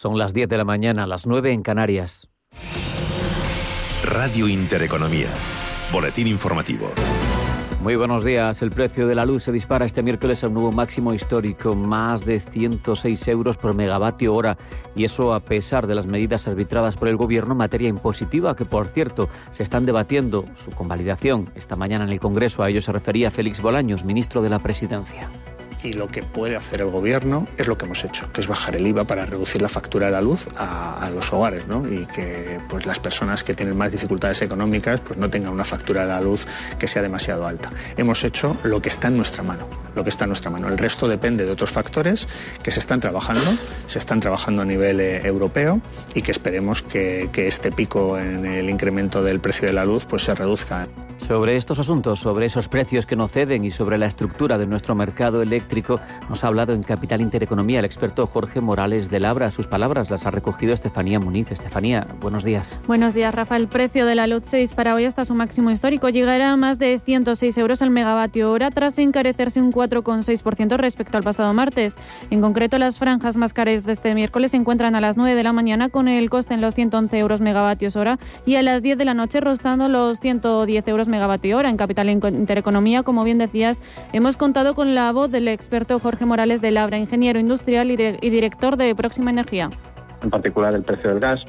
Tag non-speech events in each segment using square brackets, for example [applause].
Son las 10 de la mañana, las 9 en Canarias. Radio Intereconomía. Boletín informativo. Muy buenos días. El precio de la luz se dispara este miércoles a un nuevo máximo histórico, más de 106 euros por megavatio hora. Y eso a pesar de las medidas arbitradas por el Gobierno en materia impositiva, que por cierto se están debatiendo su convalidación esta mañana en el Congreso. A ello se refería Félix Bolaños, ministro de la Presidencia y lo que puede hacer el gobierno es lo que hemos hecho, que es bajar el IVA para reducir la factura de la luz a, los hogares, ¿no? Y que pues las personas que tienen más dificultades económicas pues no tengan una factura de la luz que sea demasiado alta. Hemos hecho lo que está en nuestra mano, lo que está en nuestra mano. El resto depende de otros factores que se están trabajando, se están trabajando a nivel eh, europeo y que esperemos que, que este pico en el incremento del precio de la luz pues se reduzca. Sobre estos asuntos, sobre esos precios que no ceden y sobre la estructura de nuestro mercado eléctrico, nos ha hablado en Capital Intereconomía el experto Jorge Morales de Labra. Sus palabras las ha recogido Estefanía Muniz. Estefanía, buenos días. Buenos días, Rafa. El precio de la luz 6 para hoy hasta su máximo histórico llegará a más de 106 euros al megavatio hora tras encarecerse un 4,6% respecto al pasado martes. En concreto, las franjas más caras de este miércoles se encuentran a las 9 de la mañana con el coste en los 111 euros megavatios hora y a las 10 de la noche rozando los 110 euros megavatios megavatio hora. En Capital Intereconomía, como bien decías, hemos contado con la voz del experto Jorge Morales de Labra, ingeniero industrial y, director de Próxima Energía. En particular, el precio del gas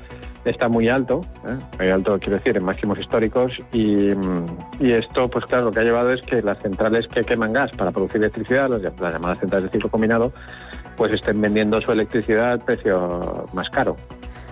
está muy alto, ¿eh? muy alto quiero decir, en máximos históricos y, y, esto, pues claro, lo que ha llevado es que las centrales que queman gas para producir electricidad, las, las llamadas centrales de ciclo combinado, pues estén vendiendo su electricidad al precio más caro.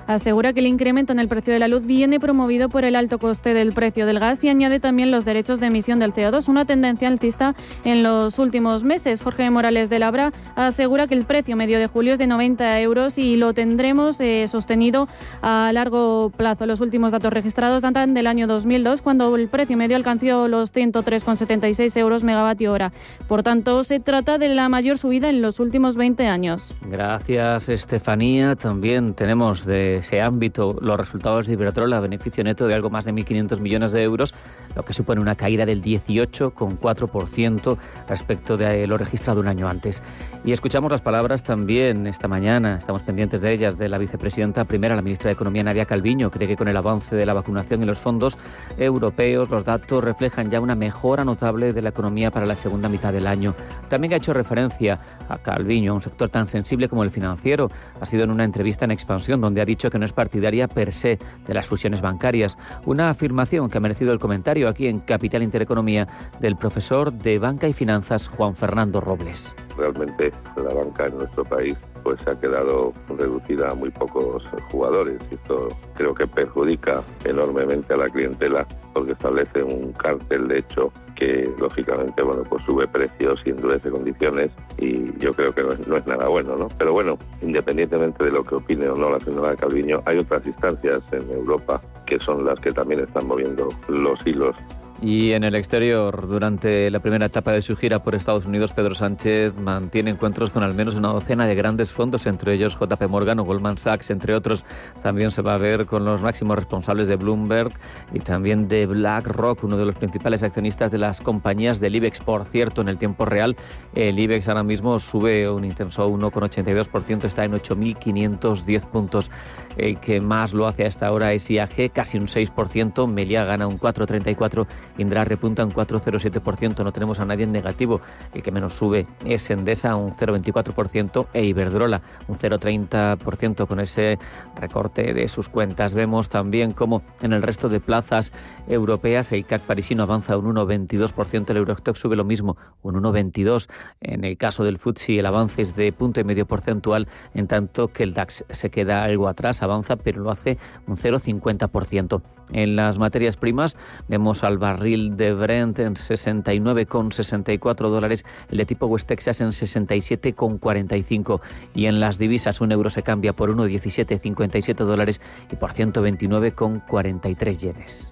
Asegura que el incremento en el precio de la luz viene promovido por el alto coste del precio del gas y añade también los derechos de emisión del CO2, una tendencia altista en los últimos meses. Jorge Morales de Labra asegura que el precio medio de julio es de 90 euros y lo tendremos eh, sostenido a largo plazo. Los últimos datos registrados datan del año 2002, cuando el precio medio alcanzó los 103,76 euros megavatio hora. Por tanto, se trata de la mayor subida en los últimos 20 años. Gracias, Estefanía. También tenemos de ese ámbito los resultados de Iberdrola, beneficio neto de algo más de 1.500 millones de euros, lo que supone una caída del 18,4% respecto de lo registrado un año antes. Y escuchamos las palabras también esta mañana, estamos pendientes de ellas, de la vicepresidenta primera, la ministra de Economía, Nadia Calviño. Cree que con el avance de la vacunación y los fondos europeos, los datos reflejan ya una mejora notable de la economía para la segunda mitad del año. También ha hecho referencia a Calviño, un sector tan sensible como el financiero. Ha sido en una entrevista en expansión donde ha dicho que no es partidaria per se de las fusiones bancarias. Una afirmación que ha merecido el comentario aquí en Capital Intereconomía del profesor de Banca y Finanzas Juan Fernando Robles realmente la banca en nuestro país pues ha quedado reducida a muy pocos jugadores y esto creo que perjudica enormemente a la clientela porque establece un cártel de hecho que lógicamente bueno pues sube precios y endurece condiciones y yo creo que no es, no es nada bueno ¿no? pero bueno independientemente de lo que opine o no la señora Calviño hay otras instancias en Europa que son las que también están moviendo los hilos y en el exterior, durante la primera etapa de su gira por Estados Unidos, Pedro Sánchez mantiene encuentros con al menos una docena de grandes fondos, entre ellos JP Morgan o Goldman Sachs, entre otros. También se va a ver con los máximos responsables de Bloomberg y también de BlackRock, uno de los principales accionistas de las compañías del IBEX. Por cierto, en el tiempo real, el IBEX ahora mismo sube un intenso 1,82%, está en 8.510 puntos. El que más lo hace a esta hora es IAG, casi un 6%, Melia gana un 4,34%. Indra repunta un 4,07%, no tenemos a nadie en negativo. El que menos sube es Endesa, un 0,24%, e Iberdrola, un 0,30% con ese recorte de sus cuentas. Vemos también cómo en el resto de plazas europeas el CAC parisino avanza un 1,22%, el Eurostock sube lo mismo, un 1,22%. En el caso del FTSE el avance es de punto y medio porcentual, en tanto que el DAX se queda algo atrás, avanza, pero lo hace un 0,50%. En las materias primas vemos al barril de Brent en 69,64 dólares, el de tipo West Texas en 67,45 y en las divisas un euro se cambia por 1,1757 dólares y por 129,43 yenes.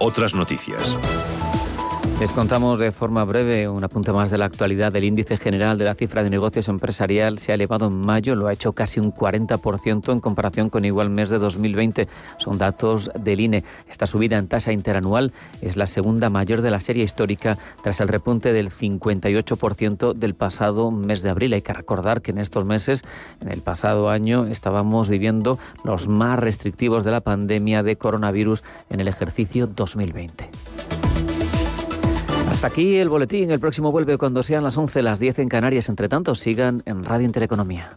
Otras noticias. Les contamos de forma breve un apunte más de la actualidad. El índice general de la cifra de negocios empresarial se ha elevado en mayo, lo ha hecho casi un 40% en comparación con igual mes de 2020. Son datos del INE. Esta subida en tasa interanual es la segunda mayor de la serie histórica tras el repunte del 58% del pasado mes de abril. Hay que recordar que en estos meses, en el pasado año, estábamos viviendo los más restrictivos de la pandemia de coronavirus en el ejercicio 2020. Hasta aquí el boletín. El próximo vuelve cuando sean las 11, las 10 en Canarias. Entre tanto, sigan en Radio Intereconomía.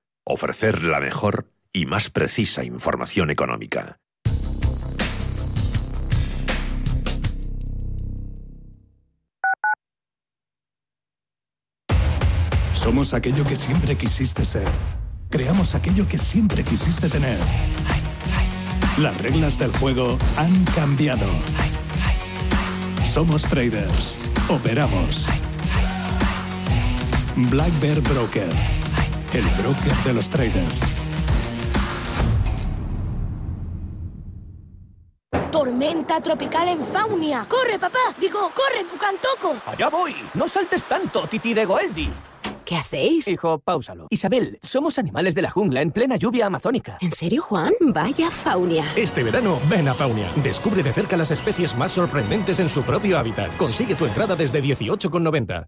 ofrecer la mejor y más precisa información económica. Somos aquello que siempre quisiste ser. Creamos aquello que siempre quisiste tener. Las reglas del juego han cambiado. Somos traders. Operamos. Black Bear Broker el broker de los traders. Tormenta tropical en Faunia. ¡Corre, papá! Digo, corre, Tucantoco. Allá voy. No saltes tanto, Titi de Goeldi. ¿Qué hacéis? Hijo, páusalo. Isabel, somos animales de la jungla en plena lluvia amazónica. ¿En serio, Juan? Vaya Faunia. Este verano, ven a Faunia. Descubre de cerca las especies más sorprendentes en su propio hábitat. Consigue tu entrada desde 18,90.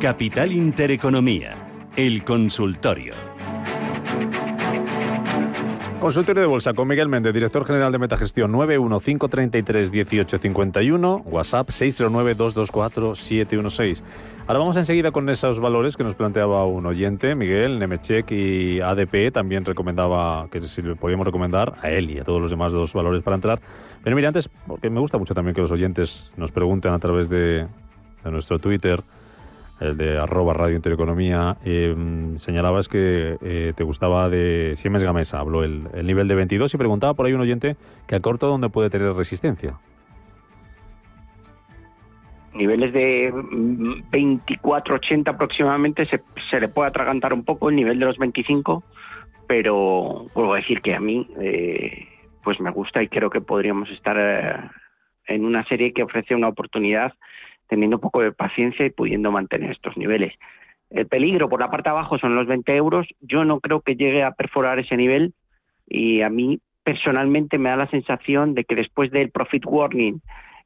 Capital Intereconomía, el consultorio. Consultorio de Bolsa con Miguel Méndez, director general de Metagestión 915331851, WhatsApp 609224716. Ahora vamos enseguida con esos valores que nos planteaba un oyente, Miguel, Nemechek y ADP, también recomendaba que si le podíamos recomendar a él y a todos los demás dos valores para entrar. Pero mira, antes, porque me gusta mucho también que los oyentes nos pregunten a través de, de nuestro Twitter, el de arroba Radio Intereconomía, eh, señalabas que eh, te gustaba de Siemens Gamesa, habló el, el, nivel de 22 y preguntaba por ahí un oyente que a corto dónde puede tener resistencia. Niveles de 24-80 aproximadamente se, se, le puede atragantar un poco el nivel de los 25, pero vuelvo a decir que a mí eh, pues me gusta y creo que podríamos estar eh, en una serie que ofrece una oportunidad teniendo un poco de paciencia y pudiendo mantener estos niveles. El peligro por la parte de abajo son los 20 euros. Yo no creo que llegue a perforar ese nivel y a mí personalmente me da la sensación de que después del profit warning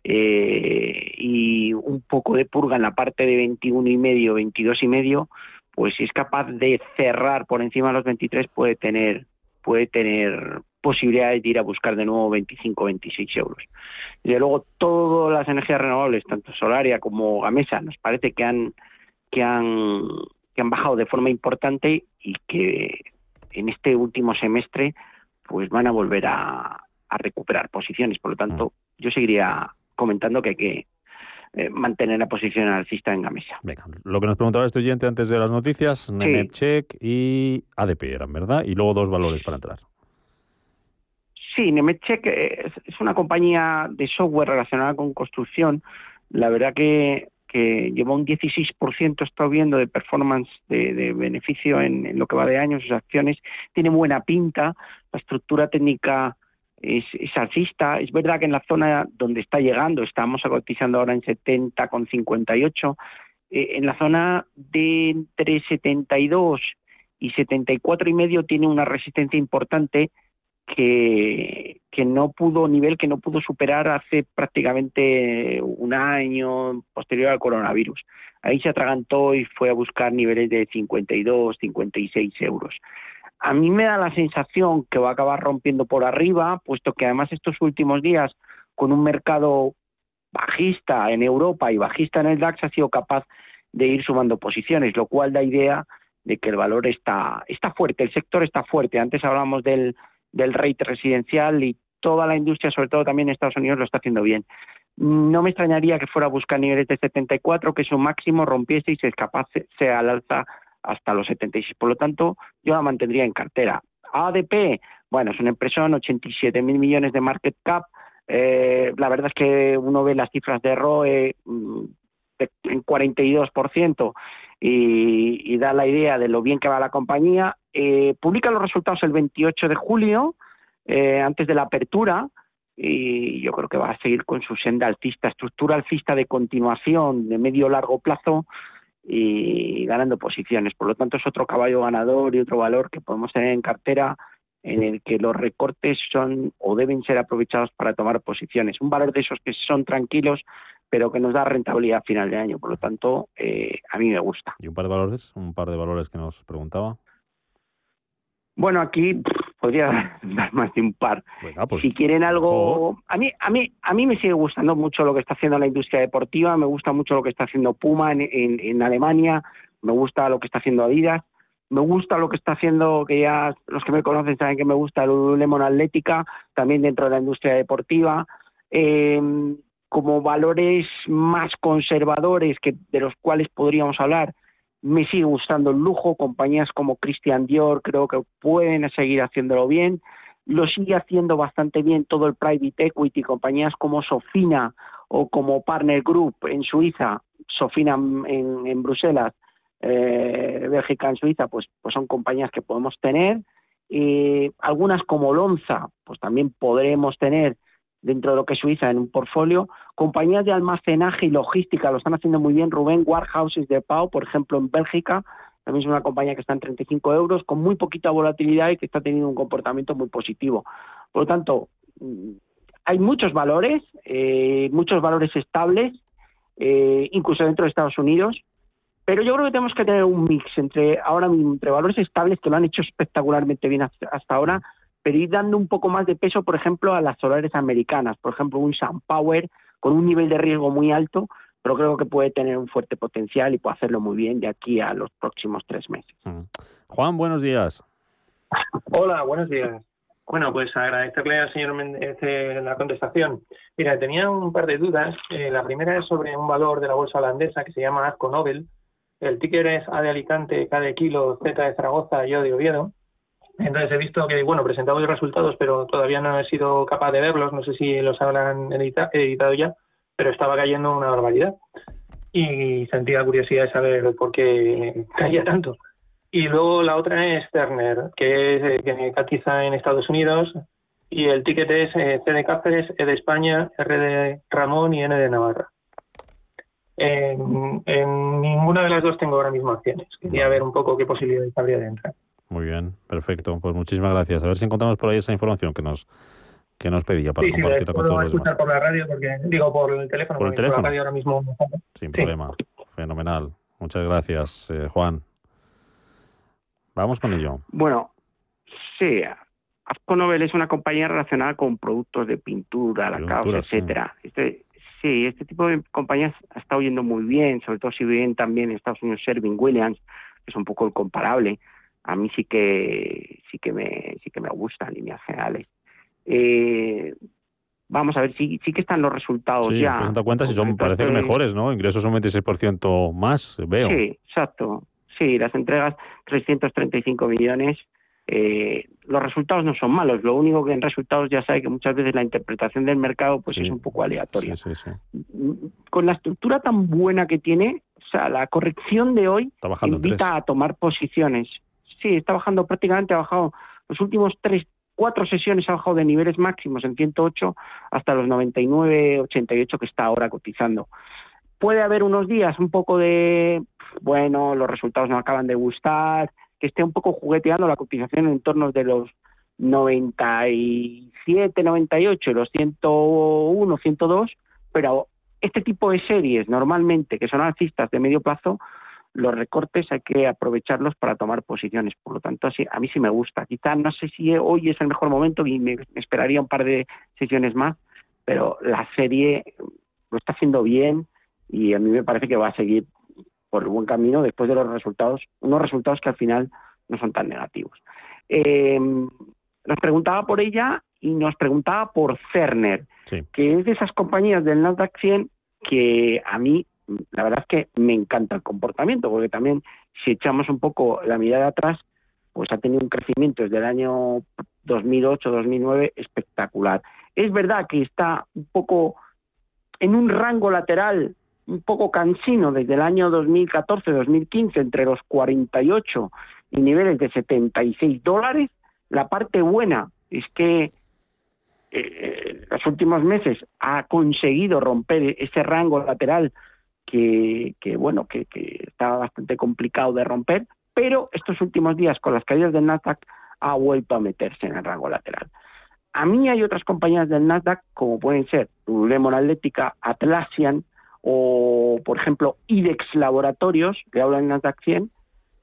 eh, y un poco de purga en la parte de 21 y medio, 22 y medio, pues si es capaz de cerrar por encima de los 23 puede tener puede tener posibilidades de ir a buscar de nuevo 25 26 euros. Y luego todas las energías renovables, tanto Solaria como Gamesa, nos parece que han que han que han bajado de forma importante y que en este último semestre pues van a volver a, a recuperar posiciones. Por lo tanto, yo seguiría comentando que hay que eh, mantener la posición alcista en Gamesa. Venga, lo que nos preguntaba este oyente antes de las noticias, sí. y ADP eran, ¿verdad? Y luego dos valores para entrar. Sí, Nemetschek es, una compañía de software relacionada con construcción. La verdad que, que lleva un 16%, he estado viendo, de performance de, beneficio en, lo que va de años, sus acciones. Tiene buena pinta, la estructura técnica es, es, alcista. Es verdad que en la zona donde está llegando, estamos cotizando ahora en 70,58, eh, en la zona de entre 72 y 74 y medio tiene una resistencia importante que, no pudo, nivel que no pudo superar hace prácticamente un año posterior al coronavirus. Ahí se atragantó y fue a buscar niveles de 52, 56 euros. A mí me da la sensación que va a acabar rompiendo por arriba, puesto que además estos últimos días, con un mercado bajista en Europa y bajista en el DAX, ha sido capaz de ir sumando posiciones, lo cual da idea de que el valor está, está fuerte, el sector está fuerte. Antes hablamos del, del rate residencial y toda la industria, sobre todo también en Estados Unidos, lo está haciendo bien. No me extrañaría que fuera a buscar niveles de 74, que su máximo rompiese y se escapase al alza hasta los 76. Por lo tanto, yo la mantendría en cartera. ADP, bueno, es una empresa en 87 mil millones de market cap. Eh, la verdad es que uno ve las cifras de ROE en 42% y, y da la idea de lo bien que va la compañía. Eh, publica los resultados el 28 de julio, eh, antes de la apertura, y yo creo que va a seguir con su senda alcista, estructura alcista de continuación de medio largo plazo y ganando posiciones. Por lo tanto, es otro caballo ganador y otro valor que podemos tener en cartera en el que los recortes son o deben ser aprovechados para tomar posiciones. Un valor de esos que son tranquilos, pero que nos da rentabilidad a final de año. Por lo tanto, eh, a mí me gusta. ¿Y un par de valores? Un par de valores que nos preguntaba. Bueno, aquí podría [laughs] dar más de un par. Pues, si quieren algo, a mí, a mí, a mí me sigue gustando mucho lo que está haciendo la industria deportiva. Me gusta mucho lo que está haciendo Puma en, en, Alemania. Me gusta lo que está haciendo Adidas. Me gusta lo que está haciendo, que ya los que me conocen saben que me gusta el Lululemon Atlética, también dentro de la industria deportiva. Eh, como valores más conservadores que de los cuales podríamos hablar, me sigue gustando el lujo, compañías como Christian Dior creo que pueden seguir haciéndolo bien, lo sigue haciendo bastante bien todo el private equity, compañías como Sofina o como Partner Group en Suiza, Sofina en, Bruselas, eh, Bélgica en Suiza, pues, pues son compañías que podemos tener. Eh, algunas como Lonza, pues también podremos tener dentro de lo que Suiza en un portfolio. Compañías de almacenaje y logística lo están haciendo muy bien. Rubén Warehouses de Pau, por ejemplo, en Bélgica, también es una compañía que está en 35 euros, con muy poquita volatilidad y que está teniendo un comportamiento muy positivo. Por lo tanto, mm, hay muchos valores, eh, muchos valores estables, eh, incluso dentro de Estados Unidos, pero yo creo que tenemos que tener un mix entre ahora mismo entre valores estables que lo han hecho espectacularmente bien hasta ahora pero ir dando un poco más de peso, por ejemplo, a las solares americanas, por ejemplo, un SunPower con un nivel de riesgo muy alto, pero creo que puede tener un fuerte potencial y puede hacerlo muy bien de aquí a los próximos tres meses. Mm. Juan, buenos días. Hola, buenos días. Bueno, pues agradecerle al señor Méndez eh, la contestación. Mira, tenía un par de dudas. Eh, la primera es sobre un valor de la bolsa holandesa que se llama Asco Nobel. El ticker es A de Alicante, K de Kilo, Z de Zaragoza y O de Oviedo. Entonces he visto que, bueno, presentado los resultados, pero todavía no he sido capaz de verlos, no sé si los habrán editado ya, pero estaba cayendo una barbaridad. Y sentía curiosidad de saber por qué caía tanto. Y luego la otra es Turner, que, es, eh, que en Estados Unidos, y el ticket es eh, C de Cáceres, E de España, R de Ramón y N de Navarra. En, en, ninguna de las dos tengo ahora mismo acciones. Quería ver un poco qué posibilidades habría de entrar. Muy bien, perfecto. Pues muchísimas gracias. A ver si encontramos por ahí esa información que nos que nos pedía para compartirla con todos los demás. por la radio, porque, digo, por el teléfono. Por el teléfono. ahora mismo. Sin problema. Fenomenal. Muchas gracias, eh, Juan. Vamos con ello. Bueno, sí. Azconobel es una compañía relacionada con productos de pintura, la causa, etcétera. Este, sí, este tipo de compañías ha estado yendo muy bien, sobre todo si viven también en Estados Unidos Sherwin Williams, que es un poco el comparable. A mí sí que sí que me sí que me gusta en líneas generales. Eh, vamos a ver, sí, sí que están los resultados sí, ya. Presenta cuentas y son, parecen mejores, ¿no? Ingresos un 26% más, veo. Sí, exacto. Sí, las entregas 335 millones. Eh, los resultados no son malos. Lo único que en resultados ya sabe que muchas veces la interpretación del mercado pues es un poco aleatoria. Sí, Con la estructura tan buena que tiene, o sea, la corrección de hoy invita a tomar posiciones. Sí, está bajando prácticamente, ha bajado los últimos tres, cuatro sesiones ha bajado de niveles máximos en 108 hasta los 99, 88 que está ahora cotizando. Puede haber unos días un poco de, bueno, los resultados no acaban de gustar, que esté un poco jugueteando la cotización en torno de los 97, 98 y los 101, 102, pero este tipo de series normalmente que son alcistas de medio plazo los recortes hay que aprovecharlos para tomar posiciones. Por lo tanto, así, a mí sí me gusta. Quizá no sé si hoy es el mejor momento y me, esperaría un par de sesiones más, pero la serie lo está haciendo bien y a mí me parece que va a seguir por el buen camino después de los resultados, unos resultados que al final no son tan negativos. Eh, nos preguntaba por ella y nos preguntaba por Cerner, que es de esas compañías del Nasdaq 100 que a mí la verdad es que me encanta el comportamiento, porque también si echamos un poco la mirada atrás, pues ha tenido un crecimiento desde el año 2008-2009 espectacular. Es verdad que está un poco en un rango lateral un poco cansino desde el año 2014-2015 entre los 48 y niveles de 76 dólares. La parte buena es que en eh, los últimos meses ha conseguido romper ese rango lateral que, bueno, que, que estaba bastante complicado de romper, pero estos últimos días con las caídas del Nasdaq ha vuelto a meterse en el rango lateral. A mí hay otras compañías del Nasdaq, como pueden ser Lululemon Atlética, Atlassian o, por ejemplo, IDEX Laboratorios, que hablan en Nasdaq 100,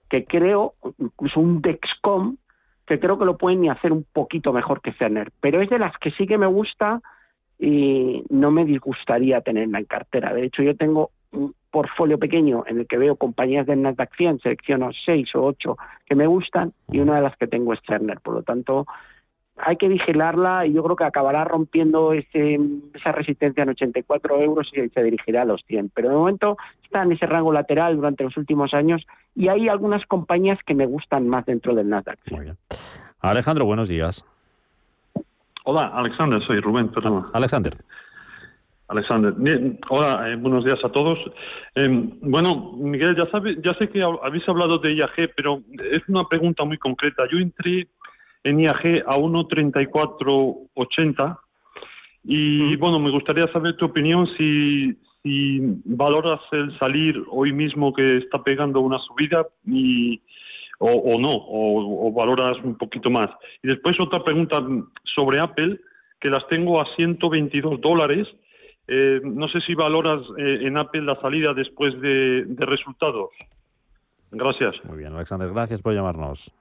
que creo, incluso un Dexcom, que creo que lo pueden hacer un poquito mejor que Cerner. Pero es de las que sí que me gusta y no me disgustaría tenerla en cartera. De hecho, yo tengo un portfolio pequeño en el que veo compañías del Nasdaq 100, selecciono seis o ocho que me gustan y una de las que tengo es Cerner. Por lo tanto, hay que vigilarla y yo creo que acabará rompiendo ese, esa resistencia en 84 euros y se dirigirá a los 100. Pero de momento está en ese rango lateral durante los últimos años y hay algunas compañías que me gustan más dentro del Nasdaq. Alejandro, buenos días. Hola, Alexander, soy Rubén, perdón. Alexander. Alexander. hola, eh, buenos días a todos. Em, bueno, Miguel, ya, sabe, ya sé que habéis hablado de IAG, pero es una pregunta muy concreta. Yo entré en IAG a 1.3480 y, bueno, me gustaría saber tu opinión si, si valoras el salir hoy mismo que está pegando una subida y, o, no, o, o valoras un poquito más. Y después otra pregunta sobre Apple, que las tengo a 122 dólares eh, no sé si valoras eh, en Apple la salida después de, resultados. Gracias. Muy bien, Alexander, gracias por llamarnos.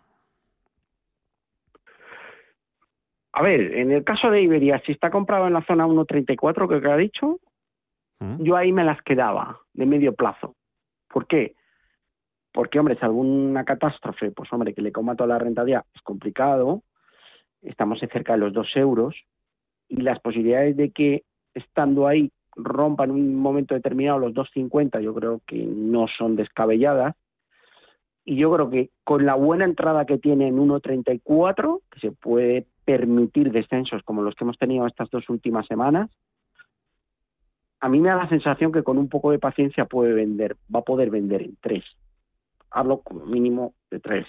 A ver, en el caso de Iberia, si está comprado en la zona 1.34 que ha dicho, ¿Mm? yo ahí me las quedaba de medio plazo. ¿Por qué? Porque, hombre, si alguna catástrofe, pues, hombre, que le coma toda la rentabilidad es complicado. Estamos cerca de los 2 euros y las posibilidades de que estando ahí rompan en un momento determinado los 2.50, yo creo que no son descabelladas. Y yo creo que con la buena entrada que tiene en 1.34, que se puede permitir descensos como los que hemos tenido estas dos últimas semanas, a mí me da la sensación que con un poco de paciencia puede vender, va a poder vender en tres. Hablo como mínimo de tres.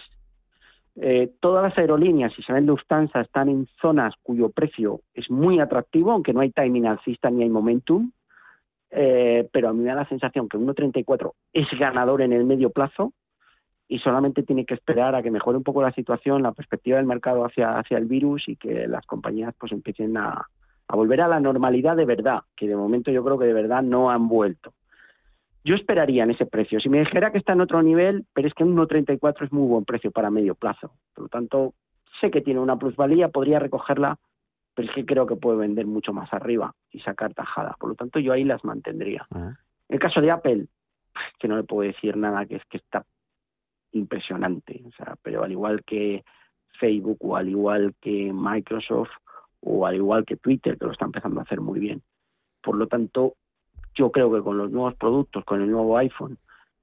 Eh, todas las aerolíneas, si se ven Lufthansa, están en zonas cuyo precio es muy atractivo, aunque no hay timing alcista ni hay momentum. Eh, pero a mí me da la sensación que 1.34 es ganador en el medio plazo y solamente tiene que esperar a que mejore un poco la situación, la perspectiva del mercado hacia, hacia el virus y que las compañías pues empiecen a, a volver a la normalidad de verdad, que de momento yo creo que de verdad no han vuelto. Yo esperaría en ese precio. Si me dijera que está en otro nivel, pero es que un 1,34 es muy buen precio para medio plazo. Por lo tanto, sé que tiene una plusvalía, podría recogerla, pero es que creo que puede vender mucho más arriba y sacar tajada. Por lo tanto, yo ahí las mantendría. En el caso de Apple, que no le puedo decir nada, que es que está impresionante. O sea, pero al igual que Facebook o al igual que Microsoft o al igual que Twitter, que lo está empezando a hacer muy bien. Por lo tanto, yo creo que con los nuevos productos, con el nuevo iPhone,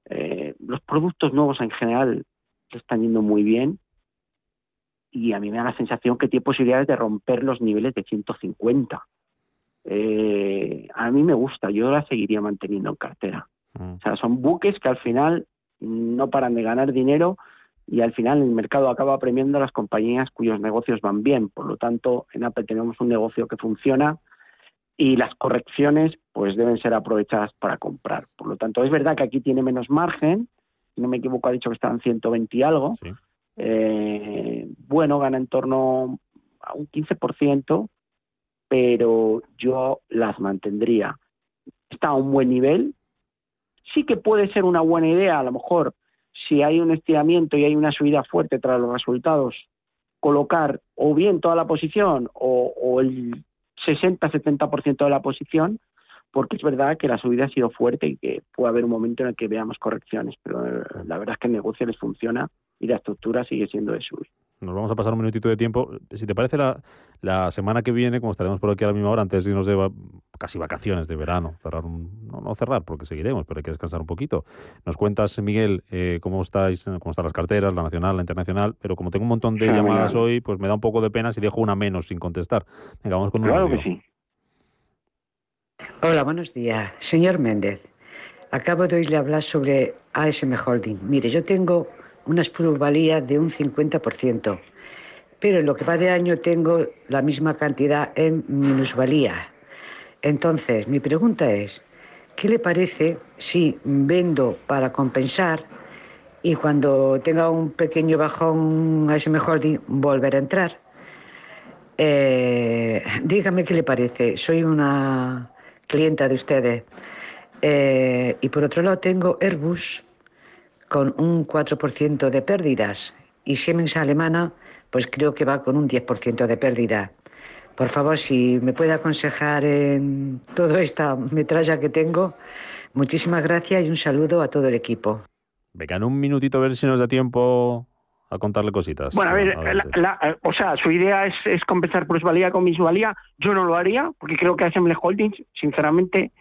eh, los productos nuevos en general están yendo muy bien y a mí me da la sensación que tiene posibilidades de romper los niveles de 150. Eh, a mí me gusta, yo la seguiría manteniendo en cartera. Mm. O sea, son buques que al final no paran de ganar dinero y al final el mercado acaba premiando a las compañías cuyos negocios van bien. Por lo tanto, en Apple tenemos un negocio que funciona y las correcciones pues deben ser aprovechadas para comprar. Por lo tanto, es verdad que aquí tiene menos margen, si no me equivoco ha dicho que están 120 y algo. Eh, bueno, gana en torno a un 15%, pero yo las mantendría. Está a un buen nivel. Sí que puede ser una buena idea, a lo mejor, si hay un estiramiento y hay una subida fuerte tras los resultados, colocar o bien toda la posición o, o el 60-70% de la posición, porque es verdad que la subida ha sido fuerte y que puede haber un momento en el que veamos correcciones, pero eh, la verdad es que el negocio les funciona y la estructura sigue siendo de subir. Nos vamos a pasar un minutito de tiempo. Si te parece, la, la semana que viene, como estaremos por aquí a la misma hora, antes de irnos de casi vacaciones de verano, cerrar no, no, cerrar porque seguiremos, pero hay que descansar un poquito. Nos cuentas, Miguel, eh, cómo estáis, cómo están las carteras, la nacional, la internacional, pero como tengo un montón de [laughs] llamadas hoy, pues me da un poco de pena si dejo una menos sin contestar. Venga, vamos con una. Claro que sí. Hola, buenos días. Señor Méndez, acabo de oírle hablar sobre ASM Holding. Mire, yo tengo una plusvalía de un 50%, pero en lo que va de año tengo la misma cantidad en minusvalía. Entonces, mi pregunta es, ¿qué le parece si vendo para compensar y cuando tenga un pequeño bajón a ese holding volver a entrar? Eh, dígame qué le parece. Soy una clienta de ustedes. Eh, y por otro lado tengo Airbus con un 4% de pérdidas y Siemens alemana pues creo que va con un 10% de pérdida. Por favor, si me puede aconsejar en toda esta metralla que tengo, muchísimas gracias y un saludo a todo el equipo. Venga, en un minutito a ver si nos da tiempo a contarle cositas. Bueno, a ver, o sea, su idea es, es compensar plusvalía con minusvalía. Yo no lo haría, porque creo que Assembly Holdings, sinceramente,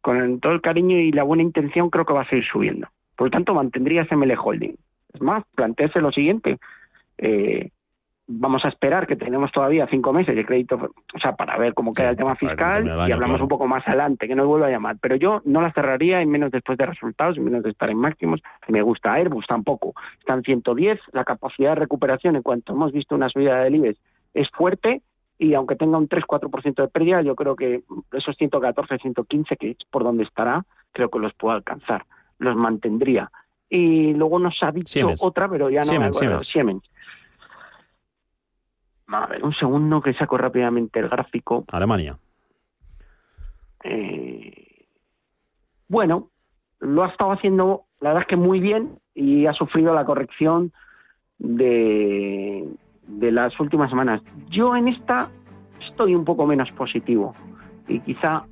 con todo el cariño y la buena intención, creo que va a seguir subiendo. Por lo tanto, mantendría SML Holding. Es más, planteese lo siguiente. Eh, vamos a esperar que tenemos todavía cinco meses de crédito, o sea, para ver cómo queda el tema fiscal y hablamos un poco más adelante, que no vuelva a llamar. Pero yo no la cerraría en menos después de resultados, en menos de estar en máximos. Me gusta Airbus tampoco. Están 110, la capacidad de recuperación en cuanto hemos visto una subida del IBEX es fuerte y aunque tenga un 3-4% de pérdida, yo creo que esos 114, 115, que es por donde estará, creo que los puedo alcanzar los mantendría. Y luego nos ha dicho otra, pero ya no me acuerdo. Siemens. A ver, un segundo que saco rápidamente el gráfico. Alemania. Eh, bueno, lo ha estado haciendo, la verdad es que muy bien y ha sufrido la corrección de, de las últimas semanas. Yo en esta estoy un poco menos positivo y quizá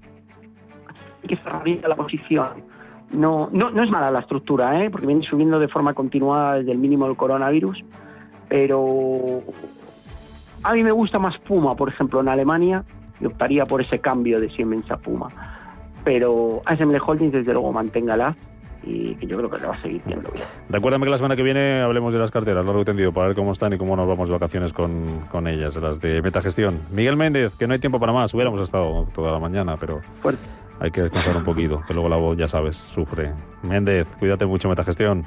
que cerraría la posición no, no, no es mala la estructura, ¿eh? porque viene subiendo de forma continuada desde el mínimo del coronavirus, pero a mí me gusta más Puma, por ejemplo, en Alemania, y optaría por ese cambio de Siemens a Puma. Pero ASML Holdings, desde luego, manténgala y que yo creo que le va a seguir viendo bien. Recuérdame que la semana que viene hablemos de las carteras, largo y tendido, para ver cómo están y cómo nos vamos de vacaciones con, con ellas, las de Metagestión. Miguel Méndez, que no hay tiempo para más, hubiéramos estado toda la mañana, pero... Fuerte hay que descansar un poquito, que luego la voz, ya sabes, sufre. Méndez, cuídate mucho, Metagestión.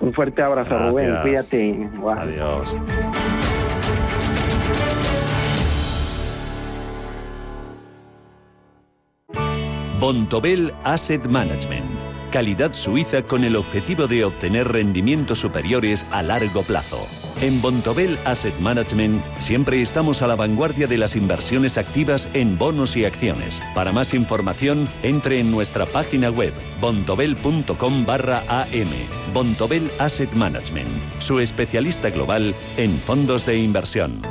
Un fuerte abrazo, Rubén, cuídate. Adiós. Bontobel Asset Management. Calidad suiza con el objetivo de obtener rendimientos superiores a largo plazo. En Bontobel Asset Management siempre estamos a la vanguardia de las inversiones activas en bonos y acciones. Para más información, entre en nuestra página web bontobel.com barra am. Bontobel Asset Management, su especialista global en fondos de inversión.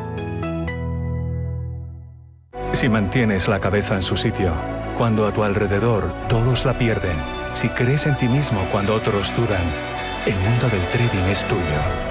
Si mantienes la cabeza en su sitio, cuando a tu alrededor todos la pierden, si crees en ti mismo cuando otros dudan, el mundo del trading es tuyo.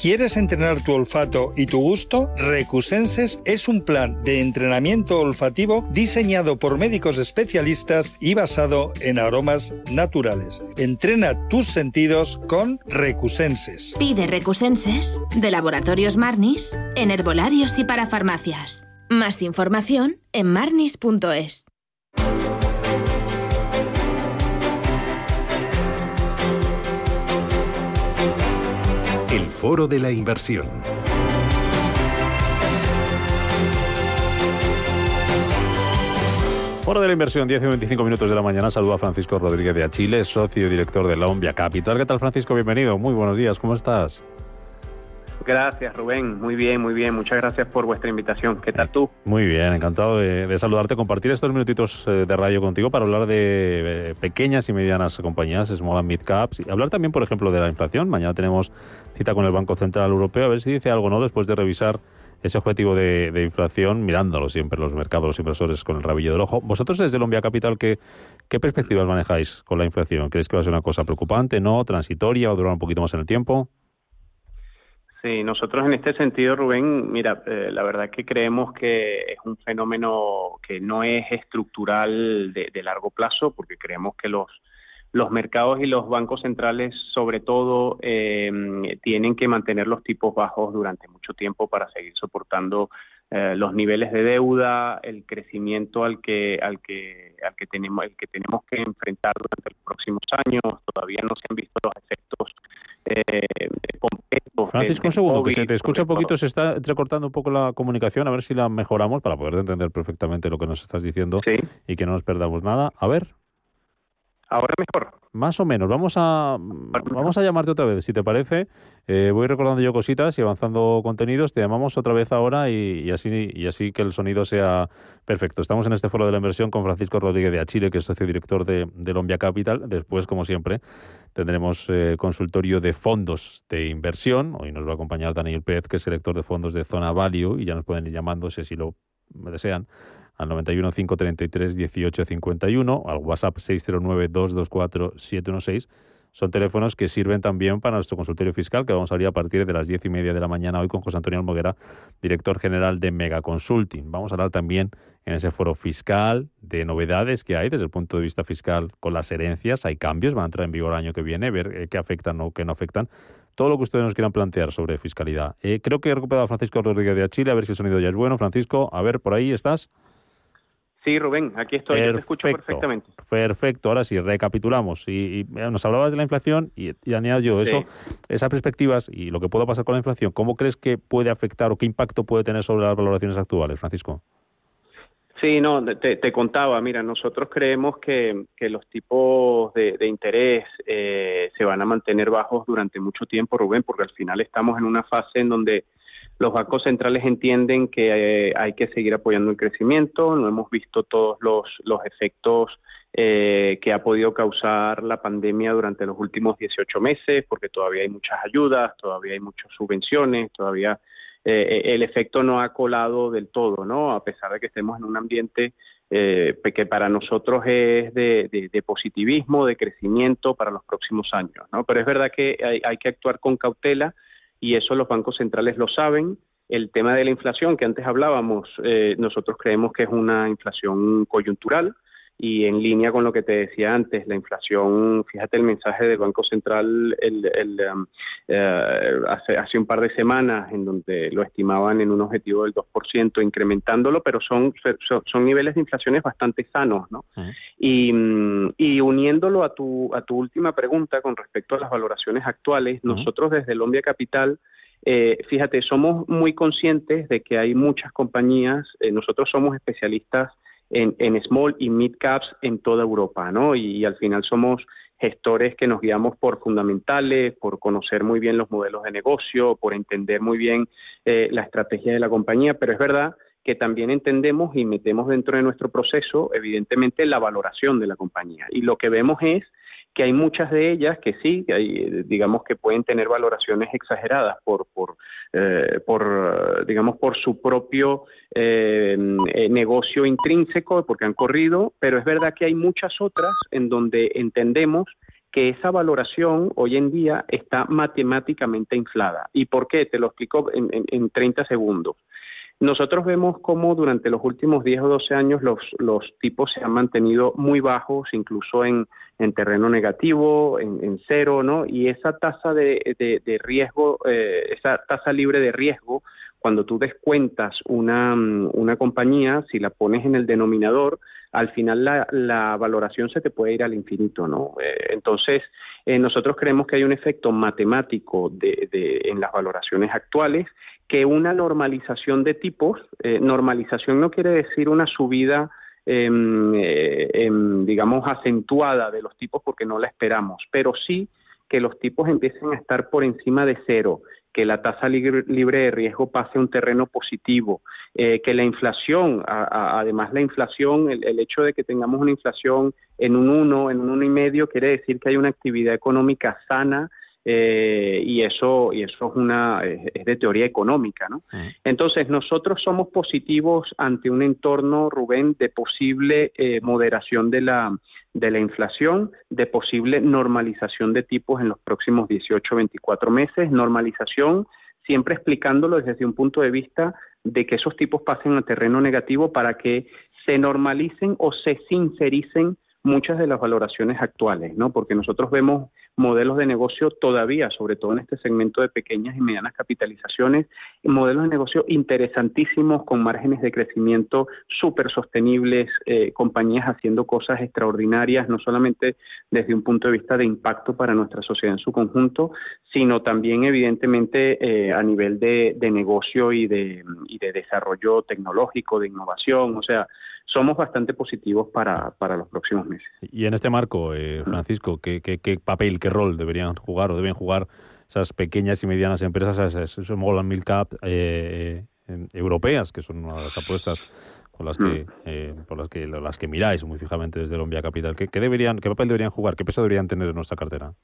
¿Quieres entrenar tu olfato y tu gusto? Recusenses es un plan de entrenamiento olfativo diseñado por médicos especialistas y basado en aromas naturales. Entrena tus sentidos con Recusenses. Pide Recusenses de Laboratorios Marnis en herbolarios y para farmacias. Más información en marnis.es. Foro de la Inversión. Foro de la inversión, 10 y 25 minutos de la mañana. Saludo a Francisco Rodríguez de Achile, socio y director de la Ombia Capital. ¿Qué tal, Francisco? Bienvenido. Muy buenos días. ¿Cómo estás? Gracias, Rubén. Muy bien, muy bien. Muchas gracias por vuestra invitación. ¿Qué tal tú? Muy bien, encantado de, saludarte, compartir estos minutitos eh, de radio contigo para hablar de eh, pequeñas y medianas compañías, small and mid caps, y hablar también, por ejemplo, de la inflación. Mañana tenemos cita con el Banco Central Europeo, a ver si dice algo, ¿no? Después de revisar ese objetivo de, inflación, mirándolo siempre los mercados, los inversores con el rabillo del ojo. Vosotros desde Lombia Capital, ¿qué, ¿qué perspectivas manejáis con la inflación? ¿Creéis que va a ser una cosa preocupante, no, transitoria o durar un poquito más en el tiempo? Sí, nosotros en este sentido, Rubén, mira, eh, la verdad que creemos que es un fenómeno que no es estructural de, largo plazo, porque creemos que los los mercados y los bancos centrales, sobre todo, eh, tienen que mantener los tipos bajos durante mucho tiempo para seguir soportando eh, los niveles de deuda, el crecimiento al que al que al que tenemos el que tenemos que enfrentar durante los próximos años. Todavía no se han visto los efectos eh, Francisco, un segundo, que se te escucha un poquito, se está entrecortando un poco la comunicación, a ver si la mejoramos para poder entender perfectamente lo que nos estás diciendo y que no nos perdamos nada. A ver. Ahora mejor. Más o menos. Vamos a, vamos a llamarte otra vez, si te parece. Eh, voy recordando yo cositas y avanzando contenidos. Te llamamos otra vez ahora y, así, y así que el sonido sea perfecto. Estamos en este foro de la inversión con Francisco Rodríguez de Achille, que es socio director de, de Lombia Capital. Después, como siempre, tendremos eh, consultorio de fondos de inversión. Hoy nos va a acompañar Daniel Pérez, que es director de fondos de Zona Value, y ya nos pueden ir llamando si lo desean al 91 533 1851, al WhatsApp 609 224 716. Son teléfonos que sirven también para nuestro consultorio fiscal, que vamos a abrir a partir de las diez y media de la mañana hoy con José Antonio Almoguera, director general de Mega Consulting. Vamos a hablar también en ese foro fiscal de novedades que hay desde el punto de vista fiscal con las herencias. Hay cambios, van a entrar en vigor el año que viene, ver eh, qué afectan o qué no afectan. Todo lo que ustedes nos quieran plantear sobre fiscalidad. Eh, creo que he recuperado a Francisco Rodríguez de Chile, a ver si el sonido ya es bueno. Francisco, a ver, por ahí estás. Sí, Rubén, aquí estoy, te escucho perfectamente. Perfecto, ahora sí, recapitulamos. Y, nos hablabas de la inflación y, y añado yo eso, esas perspectivas y lo que pueda pasar con la inflación, ¿cómo crees que puede afectar o qué impacto puede tener sobre las valoraciones actuales, Francisco? Sí, no, te, contaba, mira, nosotros creemos que, los tipos de, interés eh, se van a mantener bajos durante mucho tiempo, Rubén, porque al final estamos en una fase en donde los bancos centrales entienden que eh, hay que seguir apoyando el crecimiento, no hemos visto todos los, los efectos eh, que ha podido causar la pandemia durante los últimos 18 meses, porque todavía hay muchas ayudas, todavía hay muchas subvenciones, todavía eh, el efecto no ha colado del todo, ¿no? A pesar de que estemos en un ambiente que para nosotros es de, positivismo, de crecimiento para los próximos años, ¿no? Pero es verdad que hay que actuar con cautela y eso los bancos centrales lo saben. El tema de la inflación que antes hablábamos, eh, nosotros creemos que es una inflación coyuntural y en línea con lo que te decía antes, la inflación, fíjate el mensaje del Banco Central el, um, eh, hace, hace un par de semanas en donde lo estimaban en un objetivo del 2%, incrementándolo, pero son, son, niveles de inflaciones bastante sanos, ¿no? y, mm, y, uniéndolo a tu, a tu última pregunta con respecto a las valoraciones actuales, nosotros desde Lombia Capital eh, fíjate, somos muy conscientes de que hay muchas compañías, eh, nosotros somos especialistas en, small y mid caps en toda Europa, ¿no? Y, al final somos gestores que nos guiamos por fundamentales, por conocer muy bien los modelos de negocio, por entender muy bien eh, la estrategia de la compañía, pero es verdad que también entendemos y metemos dentro de nuestro proceso, evidentemente, la valoración de la compañía. Y lo que vemos es que hay muchas de ellas que sí, que hay, digamos que pueden tener valoraciones exageradas por, por, eh, por digamos, por su propio eh, negocio intrínseco, porque han corrido, pero es verdad que hay muchas otras en donde entendemos que esa valoración hoy en día está matemáticamente inflada. ¿Y por qué? Te lo explico en, en, en 30 segundos. Nosotros vemos cómo durante los últimos 10 o 12 años los, los tipos se han mantenido muy bajos, incluso en, en terreno negativo, en, cero, ¿no? Y esa tasa de, riesgo, eh, esa tasa libre de riesgo, cuando tú descuentas una, una compañía, si la pones en el denominador, al final la, la valoración se te puede ir al infinito, ¿no? Eh, entonces, eh, nosotros creemos que hay un efecto matemático de, de, en las valoraciones actuales que una normalización de tipos, eh, normalización no quiere decir una subida, em, eh, em, digamos, acentuada de los tipos porque no la esperamos, pero sí que los tipos empiecen a estar por encima de cero, que la tasa libre, de riesgo pase a un terreno positivo, eh, que la inflación, además la inflación, el, el, hecho de que tengamos una inflación en un 1, en un uno y medio, quiere decir que hay una actividad económica sana, eh, y eso y eso es una es de teoría económica, ¿no? Entonces nosotros somos positivos ante un entorno, Rubén, de posible eh, moderación de la de la inflación, de posible normalización de tipos en los próximos 18 24 meses, normalización siempre explicándolo desde un punto de vista de que esos tipos pasen a terreno negativo para que se normalicen o se sincericen muchas de las valoraciones actuales, ¿no? Porque nosotros vemos modelos de negocio todavía, sobre todo en este segmento de pequeñas y medianas capitalizaciones, modelos de negocio interesantísimos con márgenes de crecimiento súper sostenibles, eh, compañías haciendo cosas extraordinarias, no solamente desde un punto de vista de impacto para nuestra sociedad en su conjunto, sino también evidentemente eh, a nivel de, de negocio y de, y de desarrollo tecnológico, de innovación, o sea, somos bastante positivos para, para los próximos meses. Y en este marco, eh, Francisco, ¿qué, ¿qué, qué, papel, qué rol deberían jugar o deben jugar esas pequeñas y medianas empresas, esas small and mid cap eh, europeas, que son una de las apuestas con las que, mm. eh, por las que, las que miráis muy fijamente desde Lombia Capital? ¿Qué, ¿Qué, deberían, ¿Qué papel deberían jugar? ¿Qué peso deberían tener en nuestra cartera?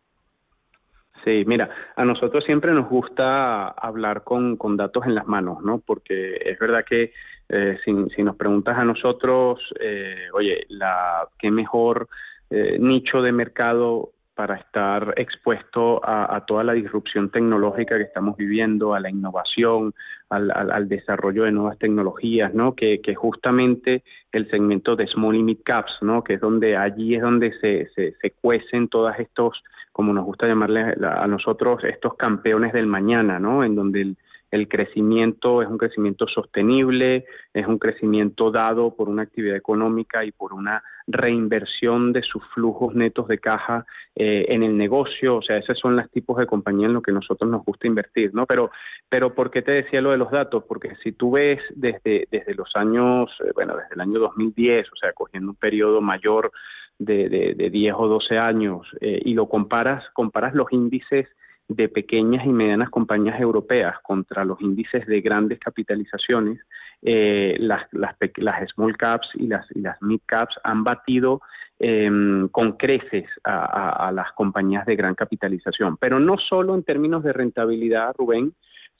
Sí, mira, a nosotros siempre nos gusta hablar con, con datos en las manos, ¿no? Porque es verdad que eh, si, si, nos preguntas a nosotros, eh, oye, la, ¿qué mejor eh, nicho de mercado para estar expuesto a, a, toda la disrupción tecnológica que estamos viviendo, a la innovación, al, al, al desarrollo de nuevas tecnologías, ¿no? Que, que, justamente el segmento de small y mid caps, ¿no? Que es donde allí es donde se, se, se cuecen todos estos como nos gusta llamarle a nosotros, estos campeones del mañana, ¿no? En donde el, el crecimiento es un crecimiento sostenible, es un crecimiento dado por una actividad económica y por una reinversión de sus flujos netos de caja eh, en el negocio, o sea, esos son los tipos de compañía en los que nosotros nos gusta invertir, ¿no? Pero, pero ¿por qué te decía lo de los datos? Porque si tú ves desde, desde los años, eh, bueno, desde el año 2010, o sea, cogiendo un periodo mayor de, de, de 10 o 12 años eh, y lo comparas, comparas los índices de pequeñas y medianas compañías europeas contra los índices de grandes capitalizaciones, eh, las, las, las, small caps y las, y las mid caps han batido eh, con creces a, a, las compañías de gran capitalización. Pero no solo en términos de rentabilidad, Rubén,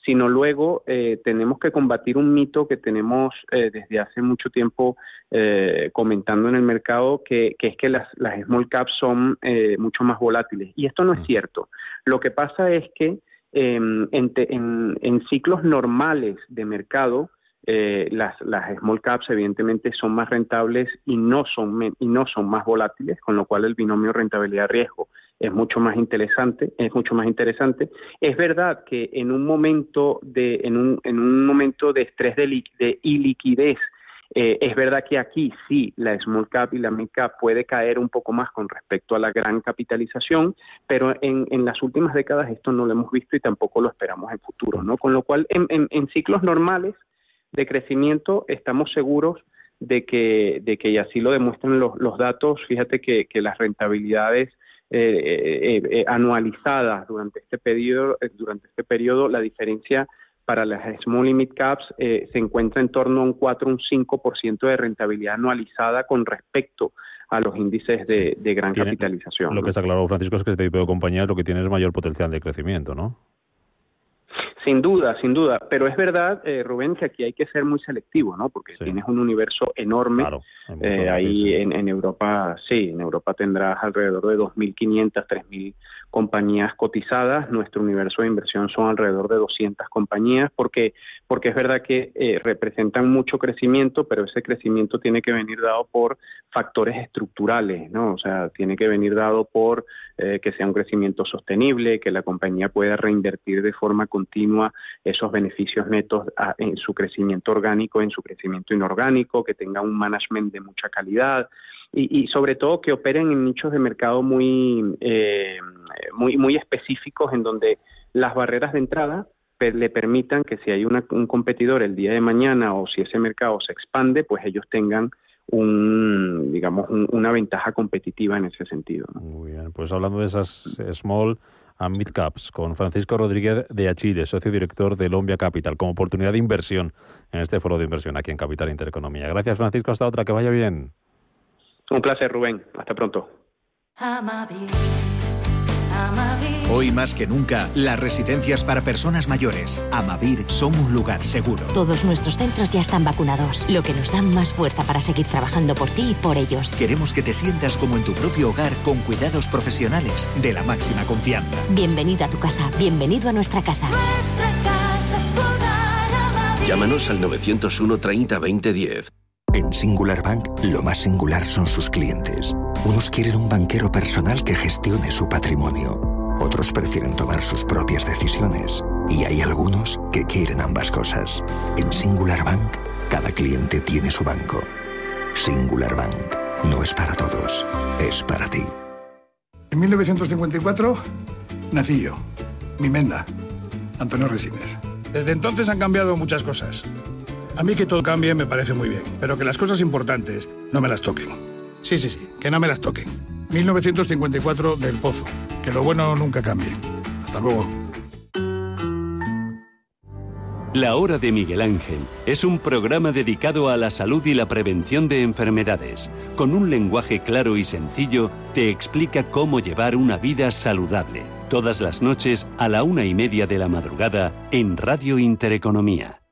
sino luego eh, tenemos que combatir un mito que tenemos eh, desde hace mucho tiempo eh, comentando en el mercado, que, que es que las, las, small caps son eh, mucho más volátiles. Y esto no es cierto. Lo que pasa es que em, en, en, ciclos normales de mercado, eh, las, las small caps evidentemente son más rentables y no son y no son más volátiles, con lo cual el binomio rentabilidad-riesgo es mucho más interesante, es mucho más interesante. Es verdad que en un momento de en un, en un momento de estrés de, de iliquidez eh, es verdad que aquí sí la small cap y la mid cap puede caer un poco más con respecto a la gran capitalización, pero en, en las últimas décadas esto no lo hemos visto y tampoco lo esperamos en futuro, ¿no? Con lo cual en, ciclos normales de crecimiento estamos seguros de que, de que y así lo demuestran los, los datos, fíjate que, que las rentabilidades eh, eh, anualizadas durante este periodo, durante este periodo, la diferencia para las small limit caps eh, se encuentra en torno a un 4 un 5% de rentabilidad anualizada con respecto a los índices de, gran capitalización. Lo que está claro, Francisco, es que este tipo de compañías lo que tiene es mayor potencial de crecimiento, ¿no? Sin duda, sin duda. Pero es verdad, eh, Rubén, que aquí hay que ser muy selectivo, ¿no? Porque tienes un universo enorme. Claro, eh, ahí en, en, Europa, sí, en Europa tendrás alrededor de 2.500, 3.000 compañías cotizadas, nuestro universo de inversión son alrededor de 200 compañías, porque, porque es verdad que eh, representan mucho crecimiento, pero ese crecimiento tiene que venir dado por factores estructurales, ¿no? O sea, tiene que venir dado por eh, que sea un crecimiento sostenible, que la compañía pueda reinvertir de forma continua esos beneficios netos en su crecimiento orgánico, en su crecimiento inorgánico, que tenga un management de mucha calidad, y, sobre todo que operen en nichos de mercado muy, eh, muy, muy específicos en donde las barreras de entrada le permitan que si hay un competidor el día de mañana o si ese mercado se expande, pues ellos tengan un, digamos, una ventaja competitiva en ese sentido. Muy bien, pues hablando de esas small and mid caps, con Francisco Rodríguez de Achille, socio director de Lombia Capital, como oportunidad de inversión en este foro de inversión aquí en Capital Intereconomía. Gracias, Francisco. Hasta otra, que vaya bien. Un placer, Rubén. Hasta pronto. Hoy más que nunca, las residencias para personas mayores, Amavir, son un lugar seguro. Todos nuestros centros ya están vacunados, lo que nos da más fuerza para seguir trabajando por ti y por ellos. Queremos que te sientas como en tu propio hogar con cuidados profesionales de la máxima confianza. Bienvenido a tu casa, bienvenido a nuestra casa. Nuestra casa es Llámanos al 901 30 20 10. En Singular Bank, lo más singular son sus clientes. Unos quieren un banquero personal que gestione su patrimonio. Otros prefieren tomar sus propias decisiones. Y hay algunos que quieren ambas cosas. En Singular Bank, cada cliente tiene su banco. Singular Bank. No es para todos, es para ti. En 1954 nací yo, mi menda, Antonio Resines. Desde entonces han cambiado muchas cosas. A mí que todo cambie me parece muy bien, pero que las cosas importantes no me las toquen. Sí, sí, sí, que no me las toquen. 1954 del Pozo. Que lo bueno nunca cambie. Hasta luego. La Hora de Miguel Ángel es un programa dedicado a la salud y la prevención de enfermedades. Con un lenguaje claro y sencillo, te explica cómo llevar una vida saludable. Todas las noches a la una y media de la madrugada en Radio Intereconomía.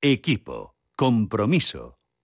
Equipo, compromiso,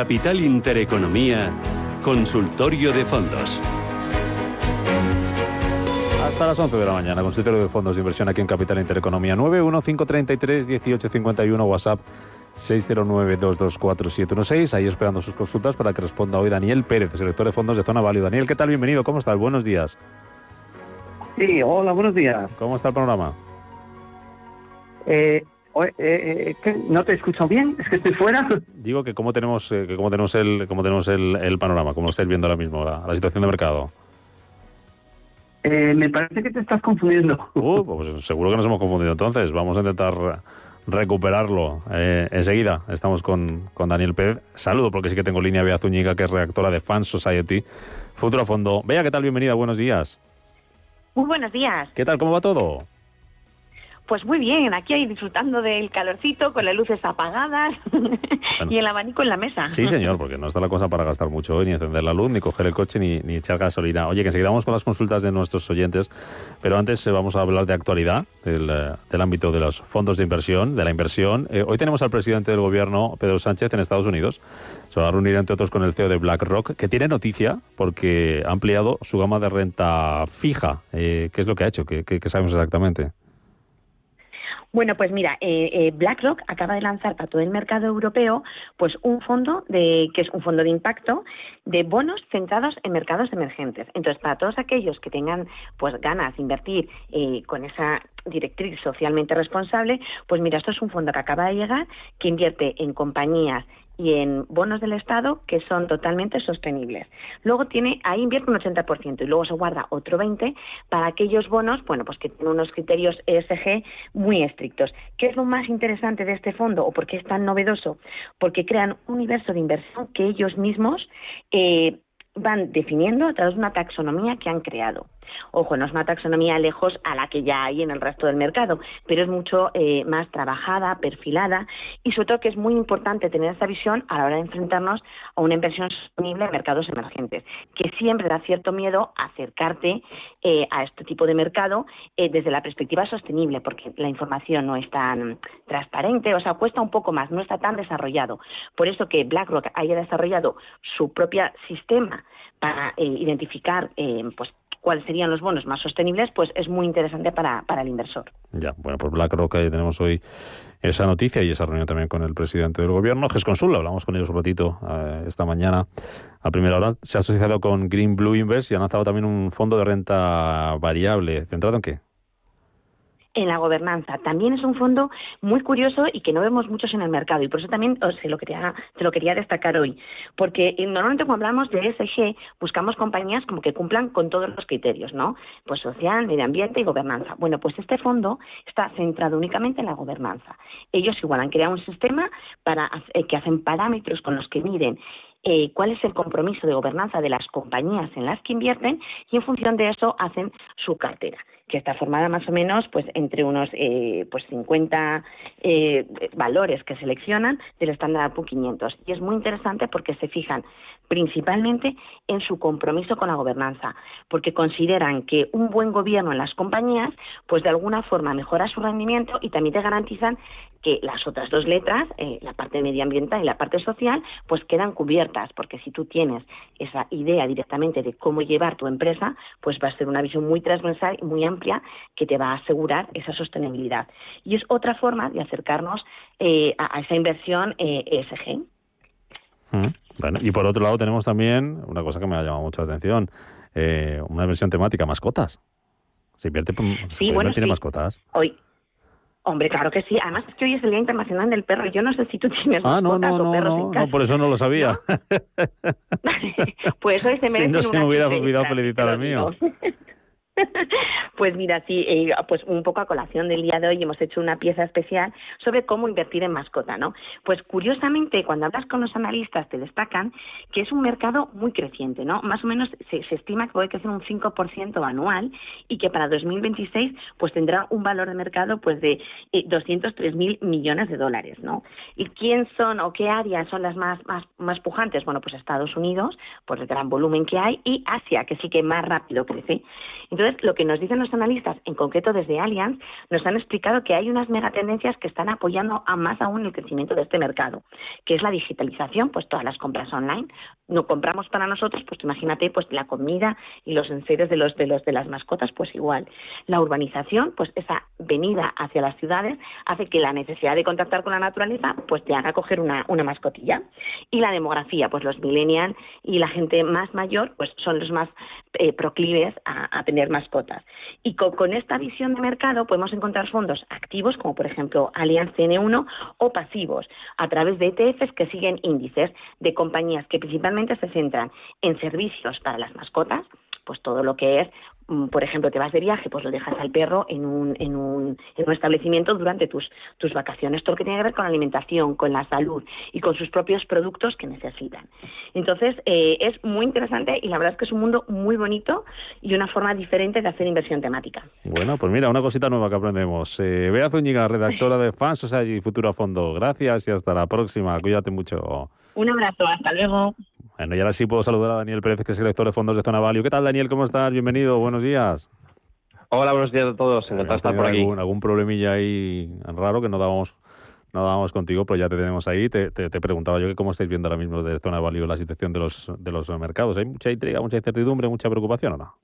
Capital Intereconomía, Consultorio de Fondos. Hasta las 11 de la mañana, Consultorio de Fondos de Inversión aquí en Capital Intereconomía. 915331851 WhatsApp 609224716. Ahí esperando sus consultas para que responda hoy Daniel Pérez, director de fondos de Zona Value. Daniel, ¿qué tal? Bienvenido. ¿Cómo estás? Buenos días. Sí, hola, buenos días. ¿Cómo está el panorama? Eh, eh, eh ¿No te escucho bien? ¿Es que estoy fuera? [laughs] Digo que cómo tenemos, eh, que cómo tenemos, el, cómo tenemos el, panorama, cómo lo estáis viendo ahora mismo, la, situación de mercado. Eh, me parece que te estás confundiendo. Uh, pues seguro que nos hemos confundido entonces. Vamos a intentar recuperarlo. Eh, enseguida estamos con, con, Daniel Pérez. Saludo porque sí que tengo línea Bea Zúñiga, que es redactora de Fan Society, Futuro Fondo. Vea, ¿qué tal? Bienvenida, buenos días. Muy buenos días. ¿Qué tal? ¿Cómo va todo? Pues muy bien, aquí ahí disfrutando del calorcito, con las luces apagadas [laughs] y el abanico en la mesa. Sí, señor, porque no está la cosa para gastar mucho hoy, ni encender la luz, ni coger el coche, ni, ni echar gasolina. Oye, que enseguida vamos con las consultas de nuestros oyentes, pero antes eh, vamos a hablar de actualidad, del, eh, del, ámbito de los fondos de inversión, de la inversión. Eh, hoy tenemos al presidente del gobierno, Pedro Sánchez, en Estados Unidos. Se va a reunir, entre otros, con el CEO de BlackRock, que tiene noticia porque ha ampliado su gama de renta fija. ¿Qué es lo que ha hecho? ¿Qué, qué, qué sabemos exactamente? Bueno, pues mira, eh, eh, BlackRock acaba de lanzar para todo el mercado europeo pues un fondo de que es un fondo de impacto de bonos centrados en mercados emergentes. Entonces, para todos aquellos que tengan pues ganas de invertir eh, con esa directriz socialmente responsable, pues mira, esto es un fondo que acaba de llegar que invierte en compañías y en bonos del Estado que son totalmente sostenibles. Luego tiene, ahí invierte un 80% y luego se guarda otro 20% para aquellos bonos, bueno, pues que tienen unos criterios ESG muy estrictos. ¿Qué es lo más interesante de este fondo o por qué es tan novedoso? Porque crean un universo de inversión que ellos mismos eh, van definiendo a través de una taxonomía que han creado. Ojo, no es una taxonomía lejos a la que ya hay en el resto del mercado, pero es mucho eh, más trabajada, perfilada y sobre todo que es muy importante tener esta visión a la hora de enfrentarnos a una inversión sostenible en mercados emergentes, que siempre da cierto miedo acercarte eh, a este tipo de mercado eh, desde la perspectiva sostenible, porque la información no es tan transparente, o sea, cuesta un poco más, no está tan desarrollado. Por eso que BlackRock haya desarrollado su propio sistema para identificar pues cuáles serían los bonos más sostenibles, pues es muy interesante para, para el inversor. Ya, bueno, pues BlackRock ahí tenemos hoy esa noticia y esa reunión también con el presidente del gobierno, GESConsul, hablamos con ellos un ratito eh, esta mañana a primera hora. Se ha asociado con Green Blue Invest y ha lanzado también un fondo de renta variable. ¿Centrado en qué? En la gobernanza. También es un fondo muy curioso y que no vemos muchos en el mercado y por eso también se lo quería, te lo quería destacar hoy. Porque eh, normalmente cuando hablamos de ESG buscamos compañías como que cumplan con todos los criterios, ¿no? Pues social, medio ambiente y gobernanza. Bueno, pues este fondo está centrado únicamente en la gobernanza. Ellos igual han creado un sistema para eh, que hacen parámetros con los que miden eh, cuál es el compromiso de gobernanza de las compañías en las que invierten y en función de eso hacen su cartera que está formada más o menos pues entre unos eh, pues 50 eh, valores que seleccionan del estándar Poor's 500 y es muy interesante porque se fijan principalmente en su compromiso con la gobernanza porque consideran que un buen gobierno en las compañías pues de alguna forma mejora su rendimiento y también te garantizan que las otras dos letras, eh, la parte medioambiental y la parte social, pues quedan cubiertas, porque si tú tienes esa idea directamente de cómo llevar tu empresa, pues va a ser una visión muy transversal y muy amplia que te va a asegurar esa sostenibilidad. Y es otra forma de acercarnos eh, a, esa inversión eh, ESG. Mm, bueno, y por otro lado tenemos también una cosa que me ha llamado mucho la atención, una inversión temática, mascotas. Se invierte, sí, bueno, tiene mascotas. Hoy, Hombre, claro que sí. Además es que hoy es el Día Internacional del Perro. Yo no sé si tú tienes ah, no, no, no, no, no, por eso no lo sabía. [laughs] pues hoy se merece [laughs] Si no se me hubiera olvidado felicitar al mío. [laughs] [laughs] Pues mira, sí, eh, pues un poco a colación del día de hoy hemos hecho una pieza especial sobre cómo invertir en mascota, ¿no? Pues curiosamente, cuando hablas con los analistas te destacan que es un mercado muy creciente, ¿no? Más o menos se, estima que puede crecer un 5% anual y que para 2026 pues tendrá un valor de mercado pues de 203 eh, mil millones de dólares, ¿no? ¿Y quién son o qué áreas son las más, más, más pujantes? Bueno, pues Estados Unidos, por el gran volumen que hay, y Asia, que sí que más rápido crece. Entonces, lo que nos dicen los analistas, en concreto desde Allianz, nos han explicado que hay unas megatendencias que están apoyando a más aún el crecimiento de este mercado, que es la digitalización, pues todas las compras online. No compramos para nosotros, pues imagínate, pues la comida y los enseres de los de los de las mascotas, pues igual. La urbanización, pues esa venida hacia las ciudades hace que la necesidad de contactar con la naturaleza, pues te haga coger una, una mascotilla. Y la demografía, pues los millennials y la gente más mayor, pues son los más eh, proclives a, a tener mascotas. Y con, esta visión de mercado podemos encontrar fondos activos, como por ejemplo Allianz CN1, o pasivos, a través de ETFs que siguen índices de compañías que principalmente se centran en servicios para las mascotas, pues todo lo que es por ejemplo, te vas de viaje, pues lo dejas al perro en un, en un, en un establecimiento durante tus, tus vacaciones. Todo lo que tiene que ver con la alimentación, con la salud y con sus propios productos que necesitan. Entonces, eh, es muy interesante y la verdad es que es un mundo muy bonito y una forma diferente de hacer inversión temática. Bueno, pues mira, una cosita nueva que aprendemos. Eh, Bea Zúñiga, redactora de Fans Society y Futuro a Fondo. Gracias y hasta la próxima. Cuídate mucho. Un abrazo, hasta luego. Bueno, y ahora sí puedo saludar a Daniel Pérez, que es el director de fondos de Zona Value. ¿Qué tal, Daniel? ¿Cómo estás? Bienvenido, buenos días. Hola, buenos días a todos. Encantado de estar por aquí. Algún, algún problemilla ahí raro que no dábamos no dábamos contigo, pero ya te tenemos ahí. Te, te, te, preguntaba yo que cómo estáis viendo ahora mismo de Zona Value la situación de los, de los mercados. ¿Hay mucha intriga, mucha incertidumbre, mucha preocupación o no?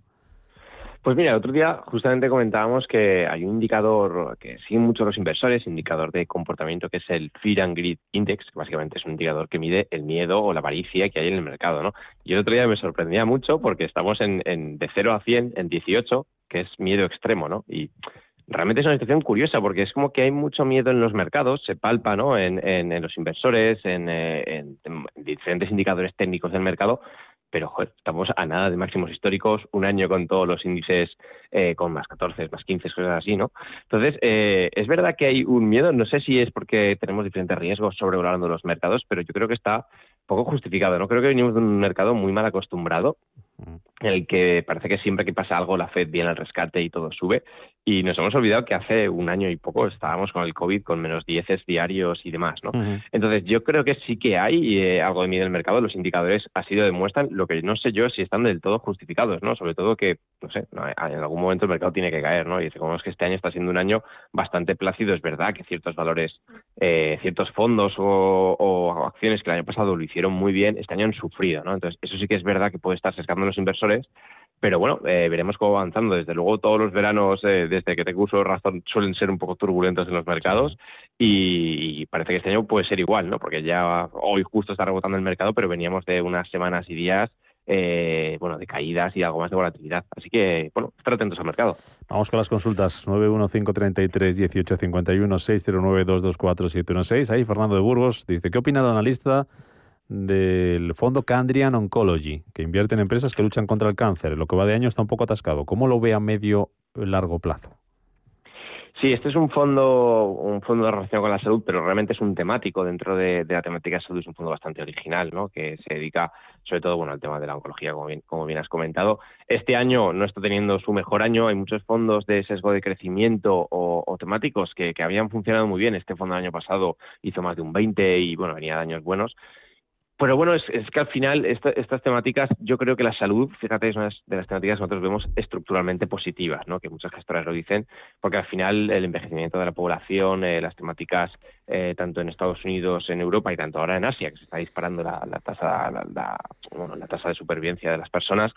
Pues mira, el otro día justamente comentábamos que hay un indicador que siguen mucho los inversores, indicador de comportamiento que es el Fear and Greed Index, que básicamente es un indicador que mide el miedo o la avaricia que hay en el mercado, ¿no? Y el otro día me sorprendía mucho porque estamos en, de 0 a 100 en 18, que es miedo extremo, ¿no? Y realmente es una situación curiosa porque es como que hay mucho miedo en los mercados, se palpa ¿no? en, en, en los inversores, en, en, diferentes indicadores técnicos del mercado, pero joder, estamos a nada de máximos históricos, un año con todos los índices eh, con más 14, más 15, cosas así, ¿no? Entonces, eh, es verdad que hay un miedo, no sé si es porque tenemos diferentes riesgos sobrevolando los mercados, pero yo creo que está poco justificado, ¿no? Creo que venimos de un mercado muy mal acostumbrado, en el que parece que siempre que pasa algo la Fed viene al rescate y todo sube, y nos hemos olvidado que hace un año y poco estábamos con el COVID con menos dieces diarios y demás, ¿no? Uh -huh. Entonces, yo creo que sí que hay eh, algo de miedo en el mercado, los indicadores así lo demuestran, lo que no sé yo si están del todo justificados, ¿no? Sobre todo que, no sé, en algún momento el mercado tiene que caer, ¿no? Y es que este año está siendo un año bastante plácido, es verdad que ciertos valores, eh, ciertos fondos o, o, acciones que el año pasado lo hicieron muy bien, este año han sufrido, ¿no? Entonces, eso sí que es verdad que puede estar sesgando los inversores, pero bueno, eh, veremos cómo va avanzando. Desde luego, todos los veranos, eh, desde que te curso razón, suelen ser un poco turbulentos en los mercados y, parece que este año puede ser igual, ¿no? Porque ya hoy justo está rebotando el mercado, pero veníamos de unas semanas y días eh, bueno, de caídas y algo más de volatilidad. Así que, bueno, estar atentos al mercado. Vamos con las consultas. 915331851-609224716. Ahí Fernando de Burgos dice, ¿qué opina el analista del fondo Candrian Oncology, que invierte en empresas que luchan contra el cáncer? Lo que va de año está un poco atascado. ¿Cómo lo ve a medio largo plazo? Sí, este es un fondo, un fondo relación con la salud, pero realmente es un temático dentro de, la temática de salud, es un fondo bastante original, ¿no? Que se dedica sobre todo bueno al tema de la oncología, como bien, como bien has comentado. Este año no está teniendo su mejor año, hay muchos fondos de sesgo de crecimiento o, o temáticos que, que habían funcionado muy bien. Este fondo el año pasado hizo más de un 20 y bueno, venía de años buenos pero bueno, es, es que al final esta, estas temáticas, yo creo que la salud, fíjate, es una de las temáticas que nosotros vemos estructuralmente positivas, ¿no? que muchas gestoras lo dicen, porque al final el envejecimiento de la población, eh, las temáticas eh, tanto en Estados Unidos, en Europa y tanto ahora en Asia, que se está disparando la, la tasa, la, bueno, la tasa de supervivencia de las personas,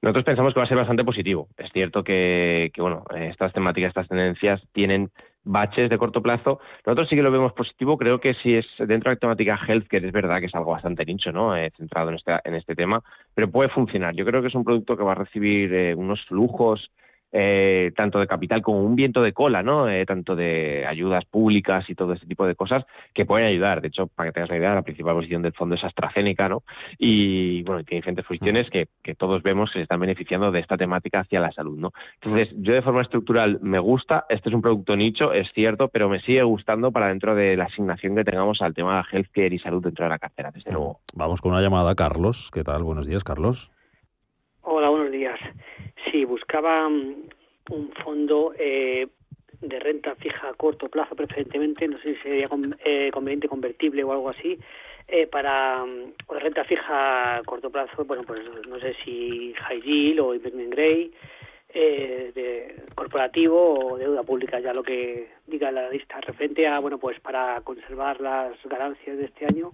nosotros pensamos que va a ser bastante positivo. Es cierto que, que bueno, estas temáticas, estas tendencias tienen baches de corto plazo. Nosotros sí que lo vemos positivo. Creo que si es dentro de la temática healthcare es verdad que es algo bastante nicho, ¿no? Eh, centrado en este, en este tema, pero puede funcionar. Yo creo que es un producto que va a recibir eh, unos flujos eh, tanto de capital como un viento de cola, ¿no? Eh, tanto de ayudas públicas y todo este tipo de cosas que pueden ayudar. De hecho, para que tengas una idea, la principal posición del fondo es AstraZeneca, ¿no? Y bueno, tiene diferentes posiciones que, que todos vemos que se están beneficiando de esta temática hacia la salud, ¿no? Entonces, yo de forma estructural me gusta, este es un producto nicho, es cierto, pero me sigue gustando para dentro de la asignación que tengamos al tema de healthcare y salud dentro de la cartera, desde luego. Vamos con una llamada, Carlos. ¿Qué tal? Buenos días, Carlos. Hola, buenos días. Sí, buscaba un fondo eh, de renta fija a corto plazo preferentemente, no sé si sería con, eh, conveniente convertible o algo así, eh, para o de renta fija a corto plazo, bueno, pues no sé si high yield o investment grade, eh, de corporativo o deuda pública, ya lo que diga la lista referente a, bueno, pues para conservar las ganancias de este año,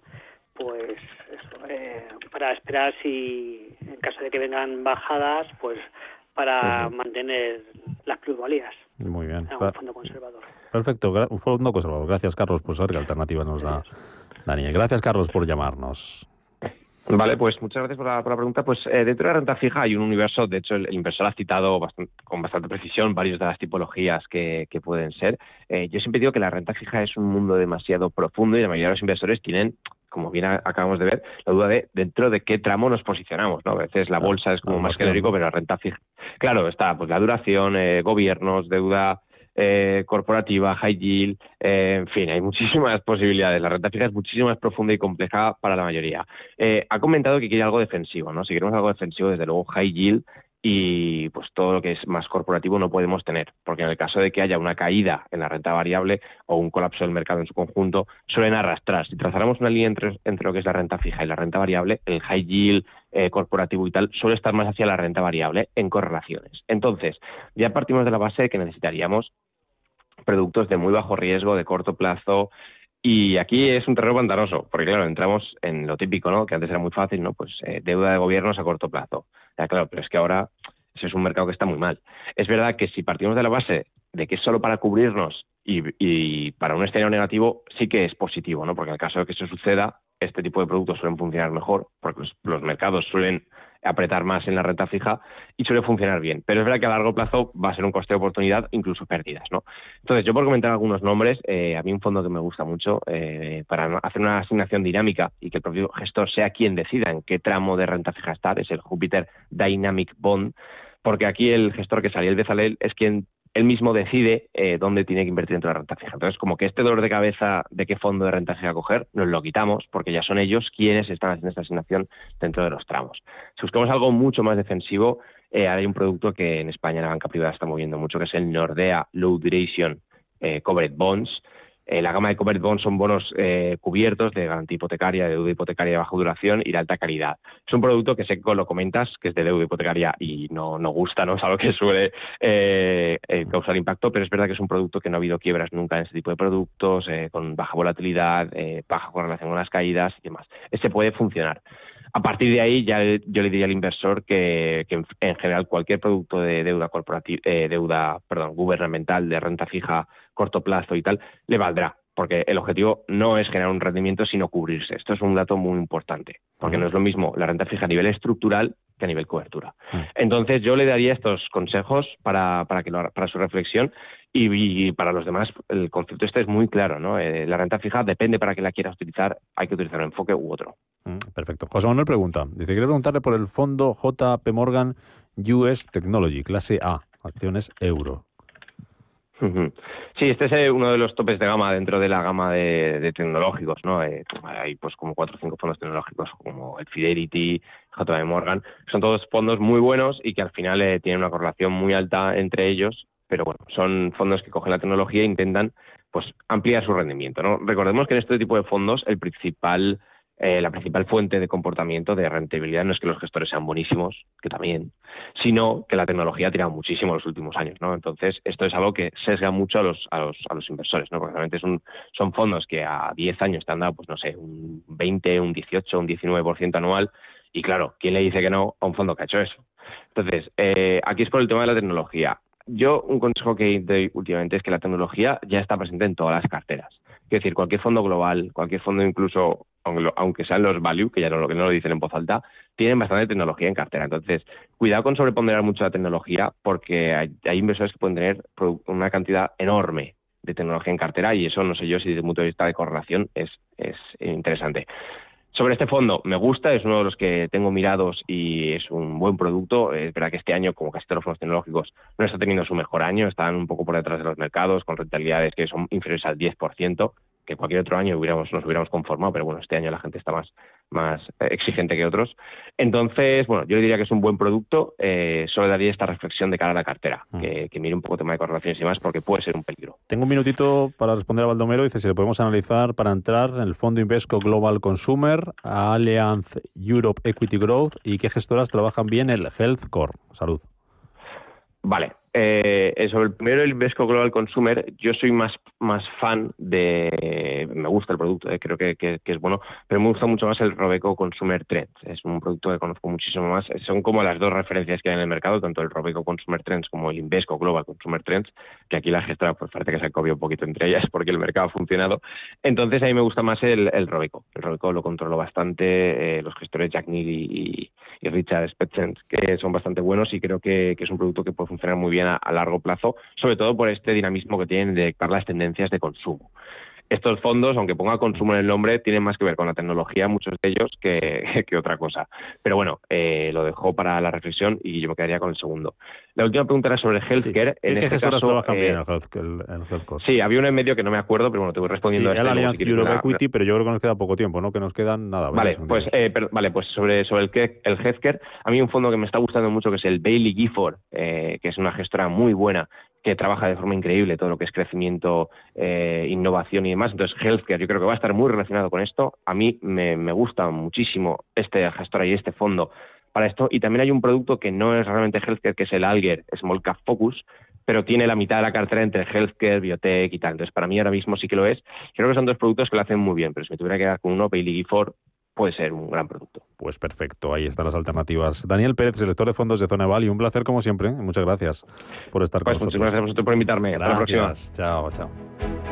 pues eso, eh, para esperar si en caso de que vengan bajadas, pues para mantener las plusvalías. Muy bien. En un fondo conservador. Perfecto, un fondo conservador. Gracias, Carlos, por saber qué alternativa nos da Daniel. Gracias, Carlos, por llamarnos. Vale, pues muchas gracias por la, por la pregunta. Pues eh, dentro de la renta fija hay un universo, de hecho el, el inversor ha citado bastante, con bastante precisión varias de las tipologías que, que pueden ser. Eh, yo siempre digo que la renta fija es un mundo demasiado profundo y la mayoría de los inversores tienen como bien acabamos de ver, la duda de dentro de qué tramo nos posicionamos, ¿no? A veces la bolsa es como más genérico, pero la renta fija. Claro, está pues la duración, eh, gobiernos, deuda eh, corporativa, high yield, eh, en fin, hay [laughs] muchísimas posibilidades. La renta fija es muchísimo más profunda y compleja para la mayoría. Eh, ha comentado que quiere algo defensivo, ¿no? Si queremos algo defensivo, desde luego high yield y pues todo lo que es más corporativo no podemos tener, porque en el caso de que haya una caída en la renta variable o un colapso del mercado en su conjunto, suelen arrastrar. Si trazáramos una línea entre, lo que es la renta fija y la renta variable, el high yield eh, corporativo y tal suele estar más hacia la renta variable en correlaciones. Entonces, ya partimos de la base de que necesitaríamos productos de muy bajo riesgo, de corto plazo, y aquí es un terreno pantanoso, porque claro, entramos en lo típico, ¿no? Que antes era muy fácil, ¿no? Pues eh, deuda de gobiernos a corto plazo. Ya, claro, pero es que ahora ese es un mercado que está muy mal. Es verdad que si partimos de la base de que es solo para cubrirnos y, para un escenario negativo, sí que es positivo, ¿no? Porque en el caso de que eso suceda, este tipo de productos suelen funcionar mejor, porque los mercados suelen apretar más en la renta fija y suele funcionar bien. Pero es verdad que a largo plazo va a ser un coste de oportunidad, incluso pérdidas. ¿no? Entonces, yo por comentar algunos nombres, eh, a mí un fondo que me gusta mucho eh, para hacer una asignación dinámica y que el propio gestor sea quien decida en qué tramo de renta fija estar, es el Jupiter Dynamic Bond, porque aquí el gestor que salió el Bezalel es quien él mismo decide eh, dónde tiene que invertir dentro de la renta fija. Entonces, como que este dolor de cabeza de qué fondo de renta fija coger, nos lo quitamos porque ya son ellos quienes están haciendo esta asignación dentro de los tramos. Si buscamos algo mucho más defensivo, eh, hay un producto que en España la banca privada está moviendo mucho, que es el Nordea Low Duration eh, Covered Bonds, eh, la gama de covered bonds son bonos eh, cubiertos de garantía hipotecaria, de deuda hipotecaria de baja duración y de alta calidad. Es un producto que sé que lo comentas, que es de deuda hipotecaria y no, no gusta, ¿no? [laughs] Es algo que suele eh, causar impacto, pero es verdad que es un producto que no ha habido quiebras nunca en ese tipo de productos, con baja volatilidad, baja correlación con las caídas y demás. Ese puede funcionar. A partir de ahí, ya yo le diría al inversor que, en general cualquier producto de deuda corporativa, deuda, perdón, gubernamental de renta fija corto plazo y tal, le valdrá, porque el objetivo no es generar un rendimiento, sino cubrirse. Esto es un dato muy importante, porque no es lo mismo la renta fija a nivel estructural que a nivel cobertura. Entonces, yo le daría estos consejos para, para, que para su reflexión y, para los demás el concepto este es muy claro. ¿no? Eh, la renta fija depende para que la quieras utilizar, hay que utilizar un enfoque u otro. Perfecto. José Manuel pregunta, dice, quiero preguntarle por el fondo JP Morgan US Technology, clase A, acciones euro. Sí, este es eh, uno de los topes de gama dentro de la gama de, tecnológicos, ¿no? Eh, hay pues como cuatro o cinco fondos tecnológicos como el Fidelity, JP Morgan, son todos fondos muy buenos y que al final eh, tienen una correlación muy alta entre ellos, pero bueno, son fondos que cogen la tecnología e intentan pues ampliar su rendimiento, ¿no? Recordemos que en este tipo de fondos el principal eh, la principal fuente de comportamiento de rentabilidad no es que los gestores sean buenísimos, que también, sino que la tecnología ha tirado muchísimo en los últimos años, ¿no? Entonces, esto es algo que sesga mucho a los, a los, a los inversores, ¿no? Porque realmente son fondos que a 10 años te han dado, pues no sé, un 20, un 18, un 19% anual, y claro, ¿quién le dice que no a un fondo que ha hecho eso? Entonces, eh, aquí es por el tema de la tecnología. Yo, un consejo que doy últimamente es que la tecnología ya está presente en todas las carteras. Es decir, cualquier fondo global, cualquier fondo incluso aunque sean los value, que ya no, que no lo dicen en voz alta, tienen bastante tecnología en cartera. Entonces, cuidado con sobreponderar mucho la tecnología, porque hay, inversores que pueden tener una cantidad enorme de tecnología en cartera y eso no sé yo si desde el punto de vista de correlación es, es interesante. Sobre este fondo, me gusta, es uno de los que tengo mirados y es un buen producto. Es verdad que este año, como casi todos los fondos tecnológicos, no está teniendo su mejor año, están un poco por detrás de los mercados, con rentabilidades que son inferiores al 10%, que cualquier otro año hubiéramos, nos hubiéramos conformado, pero bueno, este año la gente está más, más eh, exigente que otros. Entonces, bueno, yo diría que es un buen producto, eh, solo daría esta reflexión de cara a la cartera, mm. que, que, mire un poco el tema de correlaciones y más, porque puede ser un peligro. Tengo un minutito para responder a Baldomero, dice si le podemos analizar para entrar en el fondo Invesco Global Consumer, Allianz Europe Equity Growth y qué gestoras trabajan bien el Health Core. Salud. Vale, eh, sobre el primero, el Invesco Global Consumer, yo soy más, más fan de. Me gusta el producto, eh, creo que, que, es bueno, pero me gusta mucho más el Robeco Consumer Trends. Es un producto que conozco muchísimo más. Son como las dos referencias que hay en el mercado, tanto el Robeco Consumer Trends como el Invesco Global Consumer Trends, que aquí la gestora, pues parece que se copia un poquito entre ellas porque el mercado ha funcionado. Entonces, a mí me gusta más el, el Robeco. El Robeco lo controlo bastante. Eh, los gestores Jack Neal y, Richard Spetzens, que son bastante buenos y creo que, que es un producto que puede funcionar muy bien a, largo plazo, sobre todo por este dinamismo que tienen de dictar las tendencias de consumo. Estos fondos, aunque ponga consumo en el nombre, tienen más que ver con la tecnología, muchos de ellos, que, [laughs] que otra cosa. Pero bueno, eh, lo dejo para la reflexión y yo me quedaría con el segundo. La última pregunta era sobre healthcare. en ¿Qué este caso, eh, en el- en healthcare? Sí, había uno en medio que no me acuerdo, pero bueno, te voy respondiendo Sí, a el este. luego, Allianz si Europe la- Equity, pero yo creo que nos queda poco tiempo, ¿no? Que nos quedan nada. Vale, 20 pues, eh, pero- vale, pues sobre, sobre el, el healthcare, a mí un fondo que me está gustando mucho que es el Bailey Gifford, eh, que es una gestora muy buena que trabaja de forma increíble todo lo que es crecimiento, eh, innovación y demás. Entonces, healthcare yo creo que va a estar muy relacionado con esto. A mí me, me gusta muchísimo este gestora y este fondo para esto. Y también hay un producto que no es realmente healthcare, que es el Alger Small Cap Focus, pero tiene la mitad de la cartera entre healthcare, biotech y tal. Entonces, para mí ahora mismo sí que lo es. Creo que son dos productos que lo hacen muy bien, pero si me tuviera que quedar con uno, Bailey Gifford puede ser un gran producto. Pues perfecto, ahí están las alternativas. Daniel Pérez, selector de fondos de Zona Valley, un placer como siempre. Muchas gracias por estar con Pues nosotros. muchas gracias a vosotros por invitarme. Hasta la próxima. Gracias. Chao, chao.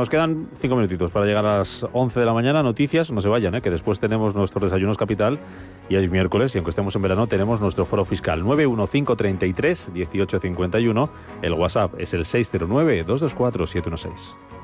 Nos quedan cinco minutitos para llegar a las 11 de la mañana. Noticias, no se vayan, ¿eh? que después tenemos nuestros desayunos capital y es miércoles y aunque estemos en verano tenemos nuestro foro fiscal 91533 1851. El WhatsApp es el 609 224 716.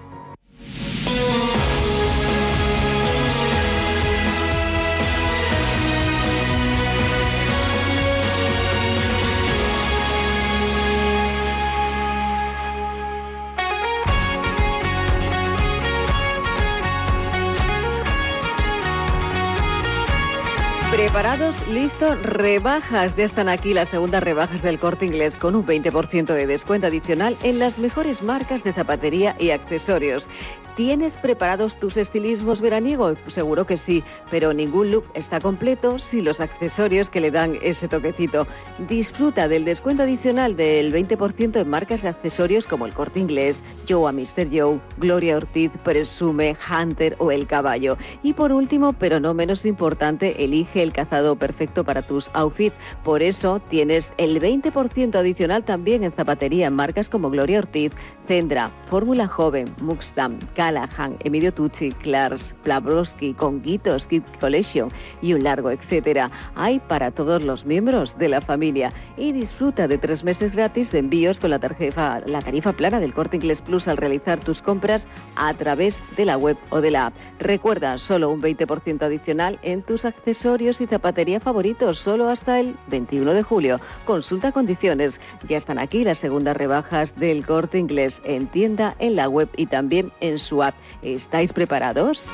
Preparados, listo, rebajas. Ya están aquí las segundas rebajas del corte inglés con un 20% de descuento adicional en las mejores marcas de zapatería y accesorios. ¿Tienes preparados tus estilismos veraniegos? Seguro que sí, pero ningún look está completo sin los accesorios que le dan ese toquecito. Disfruta del descuento adicional del 20% en marcas de accesorios como el corte inglés, Joe a Mr. Joe, Gloria Ortiz, Presume, Hunter o El Caballo. Y por último, pero no menos importante, elige el cazado perfecto para tus outfits. Por eso tienes el 20% adicional también en zapatería en marcas como Gloria Ortiz, Zendra, Fórmula Joven, Muxdam, Callahan, Emilio Tucci, Clars, Plabrowski, Conguitos, Kid Collection y un largo etcétera. Hay para todos los miembros de la familia y disfruta de tres meses gratis de envíos con la tarifa, la tarifa plana del Corte Inglés Plus al realizar tus compras a través de la web o de la app. Recuerda, solo un 20% adicional en tus accesorios y zapatería favoritos, solo hasta el 21 de julio. Consulta condiciones. Ya están aquí las segundas rebajas del Corte Inglés en tienda, en la web y también en su app. ¿Estáis preparados?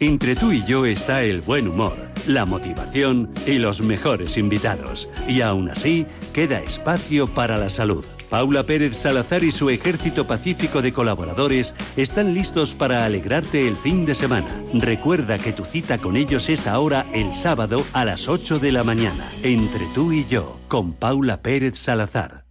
Entre tú y yo está el buen humor, la motivación y los mejores invitados. Y aún así, queda espacio para la salud. Paula Pérez Salazar y su ejército pacífico de colaboradores están listos para alegrarte el fin de semana. Recuerda que tu cita con ellos es ahora el sábado a las 8 de la mañana. Entre tú y yo, con Paula Pérez Salazar.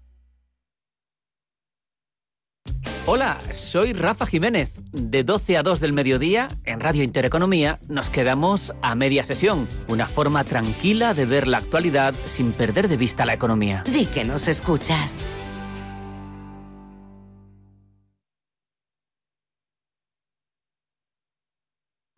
Hola, soy Rafa Jiménez. De 12 a 2 del mediodía, en Radio Intereconomía, nos quedamos a media sesión. Una forma tranquila de ver la actualidad sin perder de vista la economía. Di que nos escuchas.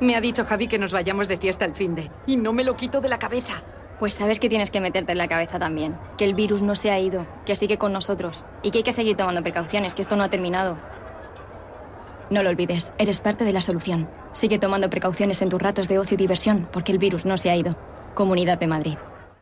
Me ha dicho Javi que nos vayamos de fiesta el fin de. Y no me lo quito de la cabeza. Pues sabes que tienes que meterte en la cabeza también. Que el virus no se ha ido, que sigue con nosotros. Y que hay que seguir tomando precauciones, que esto no ha terminado. No lo olvides, eres parte de la solución. Sigue tomando precauciones en tus ratos de ocio y diversión, porque el virus no se ha ido. Comunidad de Madrid.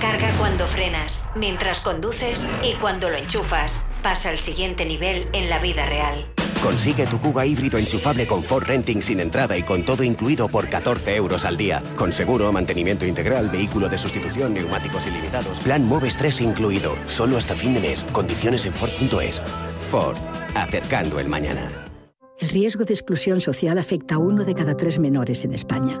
Carga cuando frenas, mientras conduces y cuando lo enchufas. Pasa al siguiente nivel en la vida real. Consigue tu Kuga híbrido enchufable con Ford Renting sin entrada y con todo incluido por 14 euros al día. Con seguro, mantenimiento integral, vehículo de sustitución, neumáticos ilimitados. Plan Moves 3 incluido. Solo hasta fin de mes. Condiciones en Ford.es. Ford. Acercando el mañana. El riesgo de exclusión social afecta a uno de cada tres menores en España.